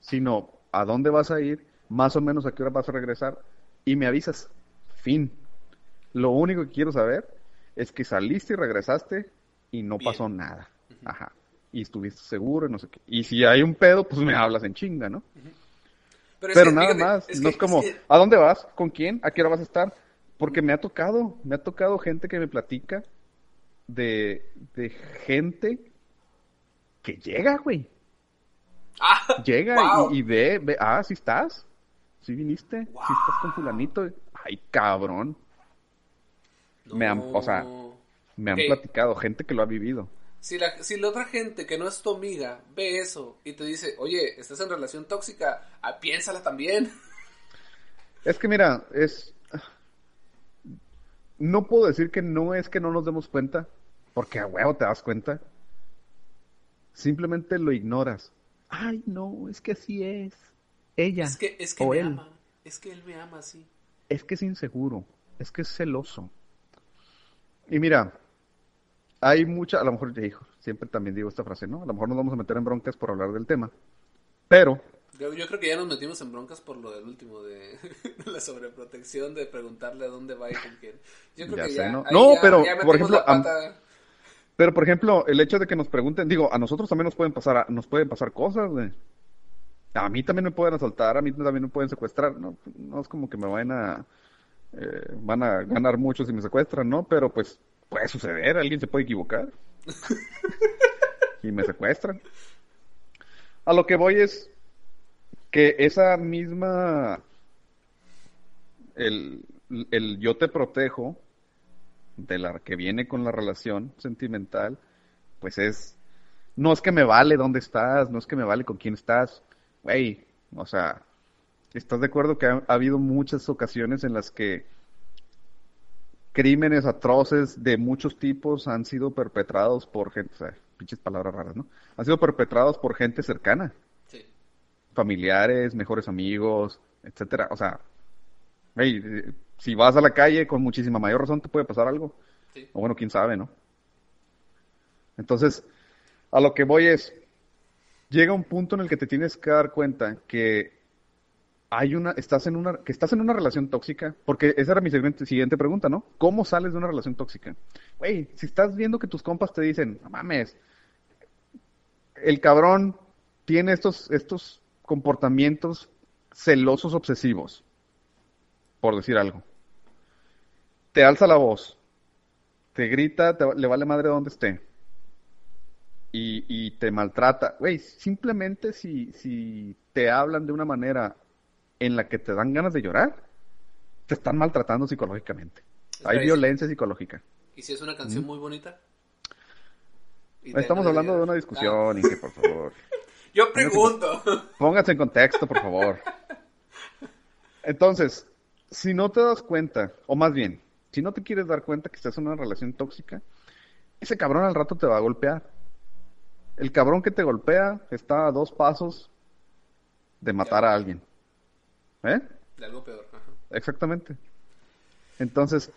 sino a dónde vas a ir, más o menos a qué hora vas a regresar, y me avisas. Fin. Lo único que quiero saber es que saliste y regresaste y no Bien. pasó nada. Ajá. Y estuviste seguro y no sé qué. Y si hay un pedo, pues me hablas en chinga, ¿no? Pero que, nada fíjate, más, es no que- es como, es que- ¿a dónde vas? ¿Con quién? ¿A qué hora vas a estar? Porque me ha tocado, me ha tocado gente que me platica de, de gente que llega, güey. Ah, Llega wow. y, y ve, ve, ah, sí estás, sí viniste, sí estás con fulanito. Ay, cabrón, me han- o sea, me han platicado, gente que lo ha vivido. Si la, si la otra gente que no es tu amiga ve eso y te dice, oye, estás en relación tóxica, ah, piénsala también. Es que mira, es... No puedo decir que no es que no nos demos cuenta, porque a huevo te das cuenta. Simplemente lo ignoras. Ay, no, es que así es. Ella. Es que, es que o me él. ama. Es que él me ama así. Es que es inseguro. Es que es celoso. Y mira, hay mucha, a lo mejor, hijo, siempre también digo esta frase, ¿no? A lo mejor nos vamos a meter en broncas por hablar del tema. Pero, Yo, creo que ya nos metimos en broncas por lo del último de, la sobreprotección, de preguntarle a dónde va y con quién. Yo creo Ya que sé, ya, ¿no? No, ya- pero, ya por ejemplo. Pero, por ejemplo, el hecho de que nos pregunten, digo, a nosotros también nos pueden pasar, a- nos pueden pasar cosas, güey. A mí también me pueden asaltar, a mí también me pueden secuestrar, no, no es como que me vayan a, eh, van a ganar mucho si me secuestran, ¿no? Pero pues puede suceder, alguien se puede equivocar y me secuestran. A lo que voy es que esa misma, el, el yo te protejo, de la que viene con la relación sentimental, pues es, no es que me vale dónde estás, no es que me vale con quién estás, güey, o sea, ¿estás de acuerdo que ha, ha habido muchas ocasiones en las que crímenes atroces de muchos tipos han sido perpetrados por gente, o sea, pinches palabras raras, ¿no? Han sido perpetrados por gente cercana. Familiares, mejores amigos, etcétera, o sea, güey, eh, si vas a la calle con muchísima mayor razón te puede pasar algo. Sí. O bueno, quién sabe, ¿no? Entonces, a lo que voy es, llega un punto en el que te tienes que dar cuenta que hay una, estás en una, que estás en una relación tóxica, porque esa era mi siguiente, siguiente pregunta, ¿no? ¿Cómo sales de una relación tóxica? Güey, si estás viendo que tus compas te dicen, no mames, el cabrón tiene estos, estos comportamientos celosos obsesivos, por decir algo. Te alza la voz, te grita, te- le vale madre donde esté. Y, y te maltrata. Güey, simplemente si, si te hablan de una manera en la que te dan ganas de llorar, te están maltratando psicológicamente. Hay ¿y violencia psicológica. si- ¿Y si es una canción muy bonita? Y. Estamos hablando de una discusión, Inge, por favor. Yo pregunto. Pónganse en contexto, por favor. Entonces, si no te das cuenta, o más bien, si no te quieres dar cuenta que estás en una relación tóxica, ese cabrón al rato te va a golpear. El cabrón que te golpea está a dos pasos de matar a alguien. ¿Eh? De algo peor. ajá. Exactamente. Entonces,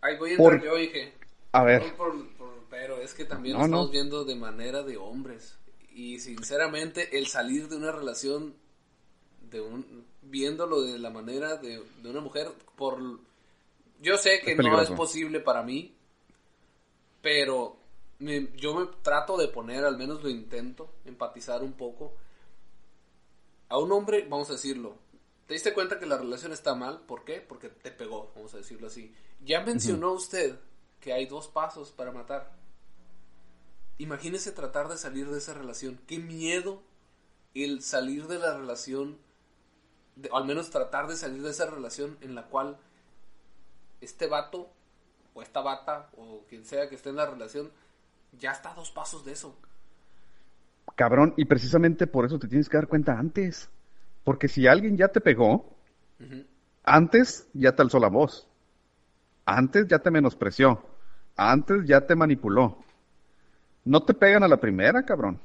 Ahí voy a Por- entrar yo, dije. a ver, No por- por- pero es que también No, estamos no. viendo de manera de hombres. Y sinceramente, el salir de una relación, de un, viéndolo de la manera de, de una mujer, por yo sé que Es no es posible para mí, pero me- yo me trato de poner, al menos lo intento, empatizar un poco. A un hombre, vamos a decirlo, ¿te diste cuenta que la relación está mal? ¿Por qué? Porque te pegó, vamos a decirlo así. Ya mencionó usted que hay dos pasos para matar. Imagínese tratar de salir de esa relación. Qué miedo el salir de la relación, de- o al menos tratar de salir de esa relación en la cual este vato, o esta bata, o quien sea que esté en la relación, ya está a dos pasos de eso. cabrón, y precisamente por eso te tienes que dar cuenta antes. Porque si alguien ya te pegó. Antes ya te alzó la voz. Antes ya te menospreció. Antes ya te manipuló. No te pegan a la primera, cabrón.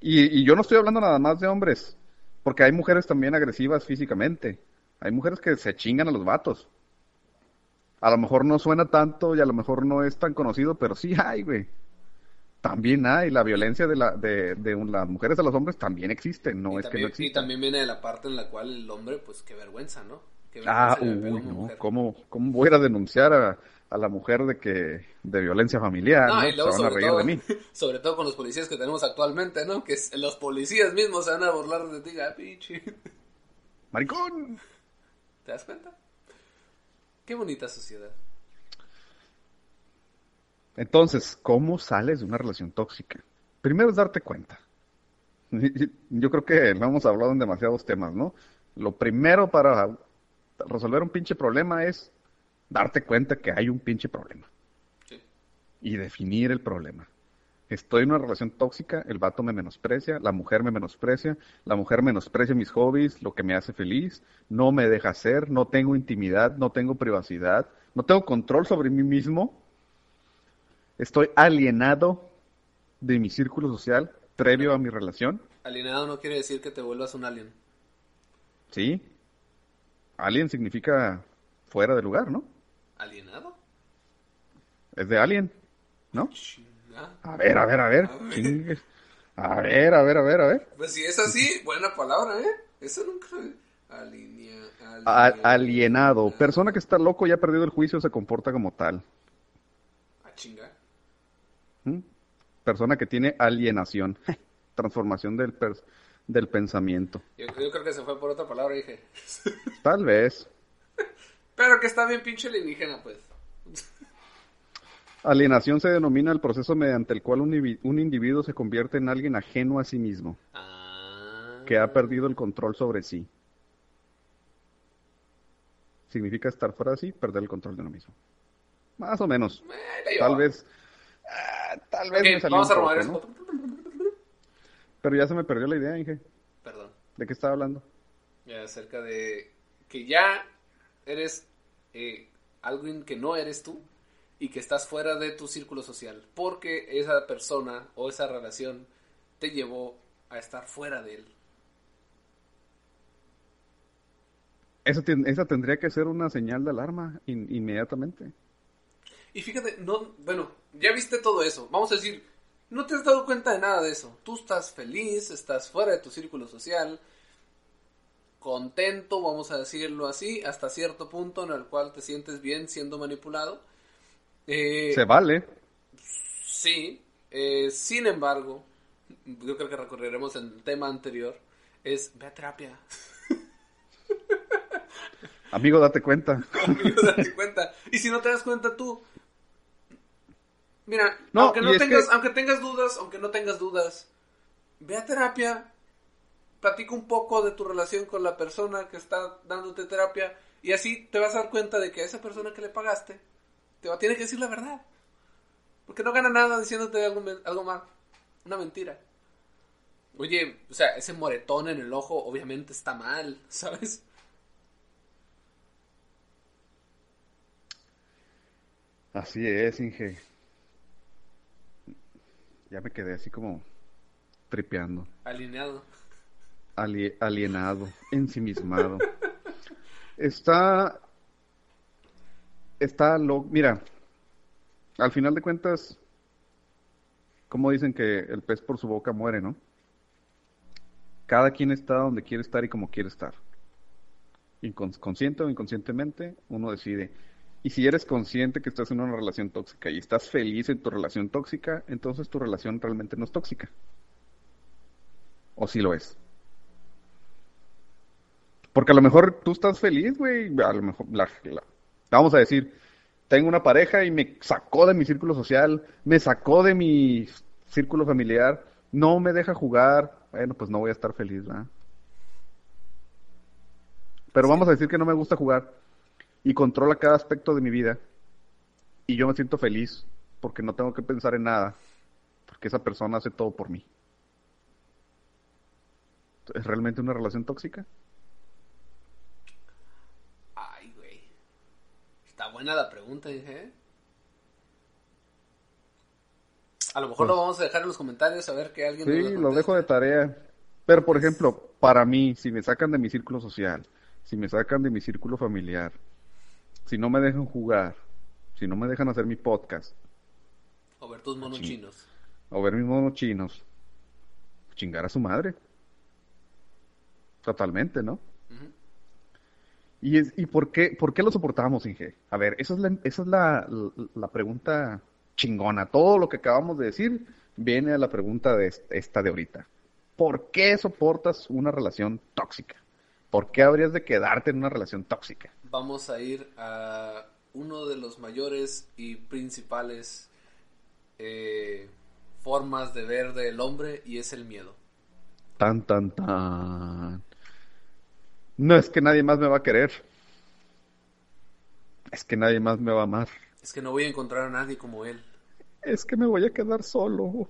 Y, y yo no estoy hablando nada más de hombres, porque hay mujeres también agresivas físicamente. Hay mujeres que se chingan a los vatos. A lo mejor no suena tanto y a lo mejor no es tan conocido, pero sí hay, güey. También hay. La violencia de, la, de, de un- las mujeres a los hombres también existe. No y, es que no y exista. también viene de la parte en la cual el hombre, pues qué vergüenza, ¿no? Qué Ah, vergüenza pegó uy, no. ¿cómo, ¿cómo voy a denunciar a, a la mujer de que de violencia familiar? No, ¿no? y Se van a sobre reír todo, de mí. sobre todo con los policías que tenemos actualmente, ¿no? Que los policías mismos se van a burlar de ti, ah, pinche. ¡Maricón! ¿Te das cuenta? Qué bonita sociedad. Entonces, ¿cómo sales de una relación tóxica? Primero es darte cuenta. Yo creo que lo hemos hablado en demasiados temas, ¿no? Lo primero para resolver un pinche problema es darte cuenta que hay un pinche problema Sí. y definir el problema. Estoy en una relación tóxica, el vato me menosprecia, la mujer me menosprecia, la mujer menosprecia mis hobbies, lo que me hace feliz, no me deja hacer, no tengo intimidad, no tengo privacidad, no tengo control sobre mí mismo, estoy alienado de mi círculo social previo a mi relación, Alienado no quiere decir que te vuelvas un alien. ¿sí? Alien significa fuera de lugar, ¿no? ¿Alienado? Es de alien, ¿no? A ver, a ver, a ver, A ver. A ver, a ver, a ver, a ver. Pues si es así, buena palabra, ¿eh? Eso nunca... Alinea... A- alienado. Persona que está loco y ha perdido el juicio se comporta como tal. Ah, chinga. ¿Mm? Persona que tiene alienación. Transformación del, del pensamiento. Yo, yo creo que se fue por otra palabra, dije. Tal vez. Pero que está bien pinche alienígena, pues. Alienación se denomina el proceso mediante el cual un, un individuo se convierte en alguien ajeno a sí mismo, Ah. que ha perdido el control sobre sí. Significa estar fuera de sí, perder el control de uno mismo. Más o menos. Tal vez. ah, tal vez Ok, me salió vamos un a. Pero ya se me perdió la idea, Inge. Perdón. ¿De qué estaba hablando? Ya, acerca de que ya eres eh, alguien que no eres tú y que estás fuera de tu círculo social. Porque esa persona o esa relación te llevó a estar fuera de él. Esa, ten- esa tendría que ser una señal de alarma in- inmediatamente. Y fíjate, no, bueno, ya viste todo eso. Vamos a decir, no te has dado cuenta de nada de eso. Tú estás feliz, estás fuera de tu círculo social, contento, vamos a decirlo así, hasta cierto punto en el cual te sientes bien siendo manipulado. Eh, Se vale. Sí, eh, sin embargo, yo creo que recorreremos el tema anterior, es ve a terapia. Amigo, date cuenta. Amigo, date cuenta. Y si no te das cuenta tú, mira, aunque no tengas, aunque tengas dudas, aunque no tengas dudas, ve a terapia, platica un poco de tu relación con la persona que está dándote terapia y así te vas a dar cuenta de que esa persona que le pagaste te va a tener que decir la verdad. Porque no gana nada diciéndote algo, algo mal. Una mentira. Oye, o sea, ese moretón en el ojo obviamente está mal, ¿sabes? Así es, Inge. Ya me quedé así como tripeando. Alineado. Alienado, ensimismado. está. Está lo. Mira, al final de cuentas, como dicen que el pez por su boca muere, ¿no? Cada quien está donde quiere estar y como quiere estar. Consciente o inconscientemente, uno decide. Y si eres consciente que estás en una relación tóxica y estás feliz en tu relación tóxica, entonces tu relación realmente no es tóxica. ¿O sí lo es? Porque a lo mejor tú estás feliz, güey. A lo mejor, vamos a decir, tengo una pareja y me sacó de mi círculo social, me sacó de mi círculo familiar, no me deja jugar. Bueno, pues no voy a estar feliz, ¿verdad? Pero vamos a decir que no me gusta jugar y controla cada aspecto de mi vida y yo me siento feliz porque no tengo que pensar en nada, porque esa persona hace todo por mí. ¿Es realmente una relación tóxica? Ay, güey. Está buena la pregunta, dije. ¿eh? A lo mejor lo pues vamos a dejar en los comentarios a ver que alguien. Sí, lo dejo de tarea. Pero, por ejemplo, para mí, si me sacan de mi círculo social, si me sacan de mi círculo familiar, si no me dejan jugar, si no me dejan hacer mi podcast. O ver tus monos chinos. O ver mis monos chinos. Chingar a su madre. Totalmente, ¿no? ¿Y, es, ¿Y por qué, por qué lo soportamos, Inge? A ver, esa es, la, esa es la, la, pregunta chingona. Todo lo que acabamos de decir viene a la pregunta de esta de ahorita. ¿Por qué soportas una relación tóxica? ¿Por qué habrías de quedarte en una relación tóxica? Vamos a ir a uno de los mayores y principales eh, formas de ver del hombre y es el miedo. Tan, tan, tan. No es que nadie más me va a querer. Es que nadie más me va a amar. Es que no voy a encontrar a nadie como él. Es que me voy a quedar solo.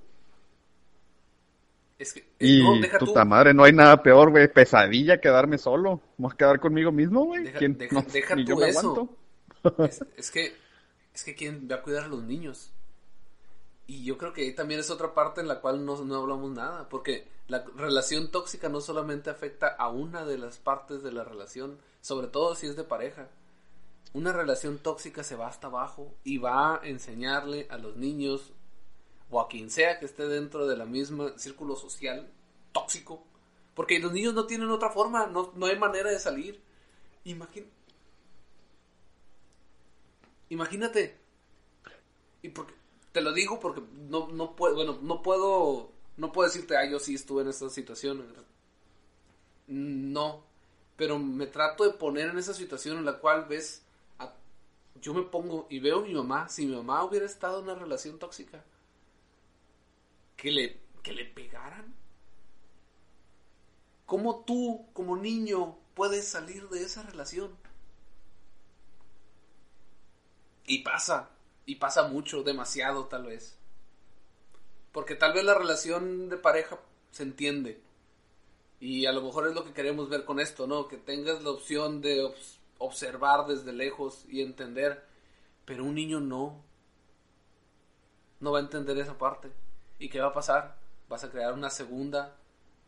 Es que, eh, y puta madre, no hay nada peor, güey, pesadilla quedarme solo. Vamos a quedar conmigo mismo, güey. Deja, deja, yo me Aguanto. Es, que, es que quién va a cuidar a los niños. Y yo creo que ahí también es otra parte en la cual no, no hablamos nada, porque la relación tóxica no solamente afecta a una de las partes de la relación, sobre todo si es de pareja. Una relación tóxica se va hasta abajo y va a enseñarle a los niños o a quien sea que esté dentro de la misma círculo social tóxico. Porque los niños no tienen otra forma, no, no hay manera de salir. Imagínate. Y porque, te lo digo porque no, no puedo, bueno, no puedo, no puedo decirte, ah, yo sí estuve en esa situación. No, pero me trato de poner en esa situación en la cual ves, yo me pongo y veo a mi mamá, si mi mamá hubiera estado en una relación tóxica, que le, que le pegaran? ¿Cómo tú, como niño, puedes salir de esa relación? Y pasa, y pasa mucho, demasiado tal vez. Porque tal vez la relación de pareja se entiende. Y a lo mejor es lo que queremos ver con esto, ¿no? Que tengas la opción de observar desde lejos y entender. Pero un niño no. No va a entender esa parte. ¿Y qué va a pasar? Vas a crear una segunda,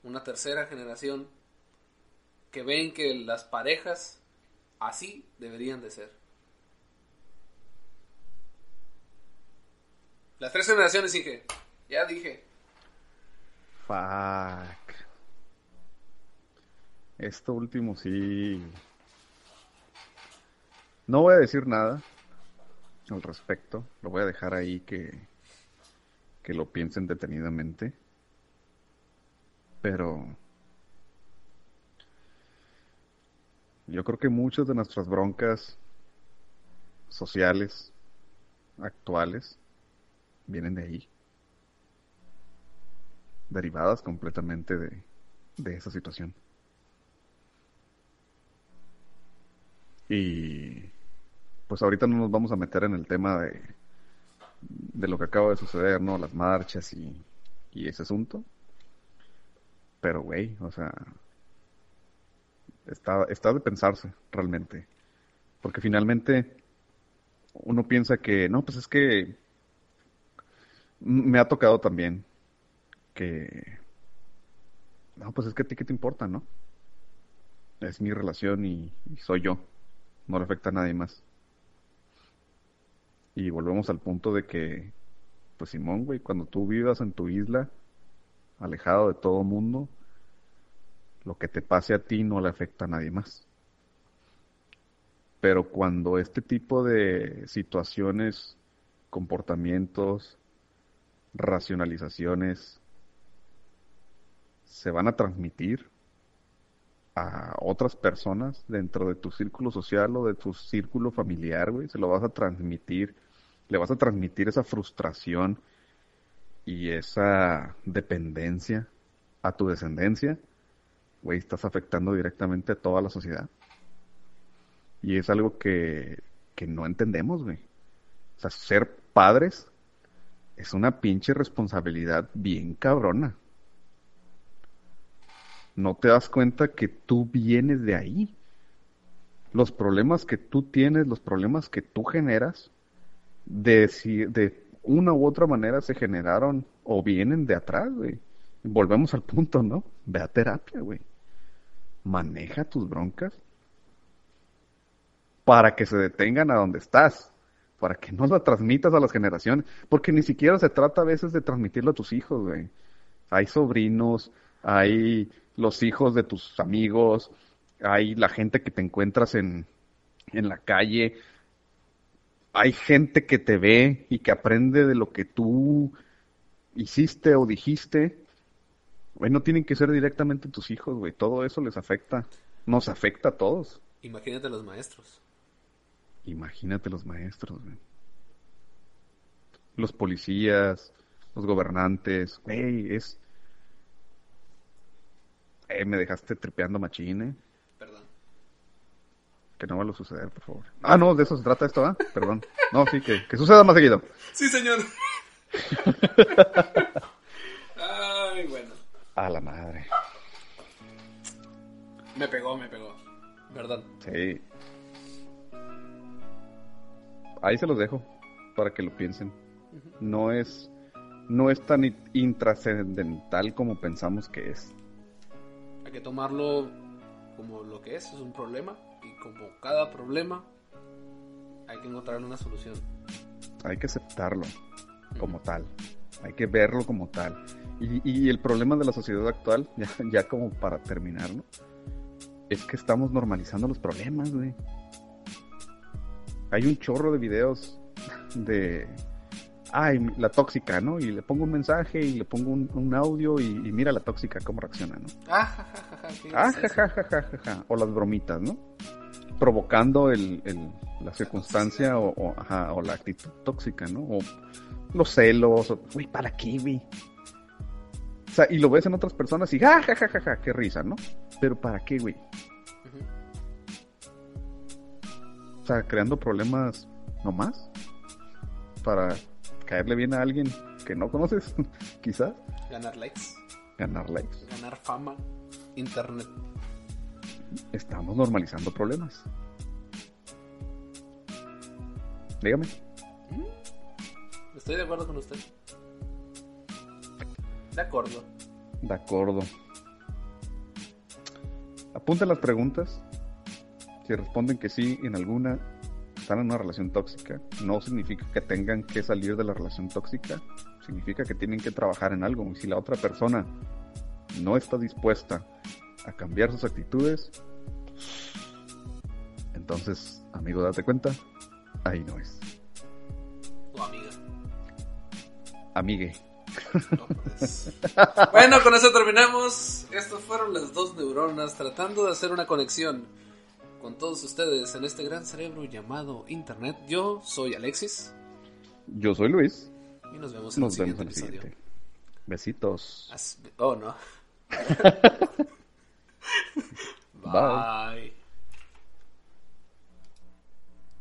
una tercera generación que ven que las parejas así deberían de ser. Las tres generaciones dije, ya dije. Fuck. Esto último sí. No voy a decir nada al respecto. Lo voy a dejar ahí que, que lo piensen detenidamente. Pero yo creo que muchas de nuestras broncas sociales actuales vienen de ahí. Derivadas completamente de, de esa situación. Y pues ahorita no nos vamos a meter en el tema de, de lo que acaba de suceder, ¿no? Las marchas y, y ese asunto. Pero, güey, o sea, está, está de pensarse realmente. Porque finalmente uno piensa que, no, pues es que me ha tocado también que, no, pues es que a ti qué te importa, ¿no? Es mi relación y, y soy yo. No le afecta a nadie más. Y volvemos al punto de que, pues Simón, güey, cuando tú vivas en tu isla, alejado de todo mundo, lo que te pase a ti no le afecta a nadie más. Pero cuando este tipo de situaciones, comportamientos, racionalizaciones se van a transmitir a otras personas dentro de tu círculo social o de tu círculo familiar, güey, se lo vas a transmitir, le vas a transmitir esa frustración y esa dependencia a tu descendencia, güey, estás afectando directamente a toda la sociedad. Y es algo que, que no entendemos, güey. O sea, ser padres es una pinche responsabilidad bien cabrona. No te das cuenta que tú vienes de ahí. Los problemas que tú tienes, los problemas que tú generas, de, si, de una u otra manera se generaron o vienen de atrás, güey. Volvemos al punto, ¿no? Ve a terapia, güey. Maneja tus broncas para que se detengan a donde estás, para que no la transmitas a las generaciones, porque ni siquiera se trata a veces de transmitirlo a tus hijos, güey. Hay sobrinos, hay los hijos de tus amigos, hay la gente que te encuentras en, en la calle, hay gente que te ve y que aprende de lo que tú hiciste o dijiste. Güey, no tienen que ser directamente tus hijos, güey. Todo eso les afecta. Nos afecta a todos. Imagínate los maestros. Imagínate los maestros, güey. Los policías, los gobernantes. Güey, es... Eh, me dejaste tripeando machine. Perdón. Que no vuelva a suceder, por favor. Ah, no, de eso se trata esto, ¿ah? Perdón. No, sí, que, que suceda más seguido. Sí, señor. Ay, bueno. A la madre. Me pegó, me pegó. ¿Verdad? Sí. Ahí se los dejo para que lo piensen. No es no es tan in- intrascendental como pensamos que es. Hay que tomarlo como lo que es, es un problema. Y como cada problema, hay que encontrarle una solución. Hay que aceptarlo como tal. Hay que verlo como tal. Y, y el problema de la sociedad actual, ya, ya como para terminar, ¿no? Es que estamos normalizando los problemas, güey. Hay un chorro de videos de... Ay, la tóxica, ¿no? Y le pongo un mensaje y le pongo un, un audio y, y mira la tóxica cómo reacciona, ¿no? Ah, ja, ja, ja, ja, qué Ah, ja, ja, ja, ja, ja, ja. O las bromitas, ¿no? Provocando el, el- la circunstancia o, o, ajá, o la actitud tóxica, ¿no? O los celos, o, uy, ¿para qué, güey? O sea, y lo ves en otras personas y, ja, ja, ja, ja, ja, qué risa, ¿no? Pero ¿para qué, güey? Sea, creando problemas nomás para caerle bien a alguien que no conoces, quizás, Ganar likes, ganar likes. ganar fama, internet. Estamos normalizando problemas. Dígame. Estoy de acuerdo con usted. De acuerdo. De acuerdo. Apunten las preguntas. Si responden que sí en alguna, están en una relación tóxica. No significa que tengan que salir de la relación tóxica. Significa que tienen que trabajar en algo. Y si la otra persona no está dispuesta a cambiar sus actitudes, entonces, amigo, date cuenta, ahí no es. O amiga. Amigue. No, pues. bueno, con eso terminamos. Estas fueron las dos neuronas tratando de hacer una conexión con todos ustedes en este gran cerebro llamado Internet. Yo soy Alexis. Yo soy Luis. Y nos vemos en el siguiente episodio. Besitos. Oh, no. Bye. Bye.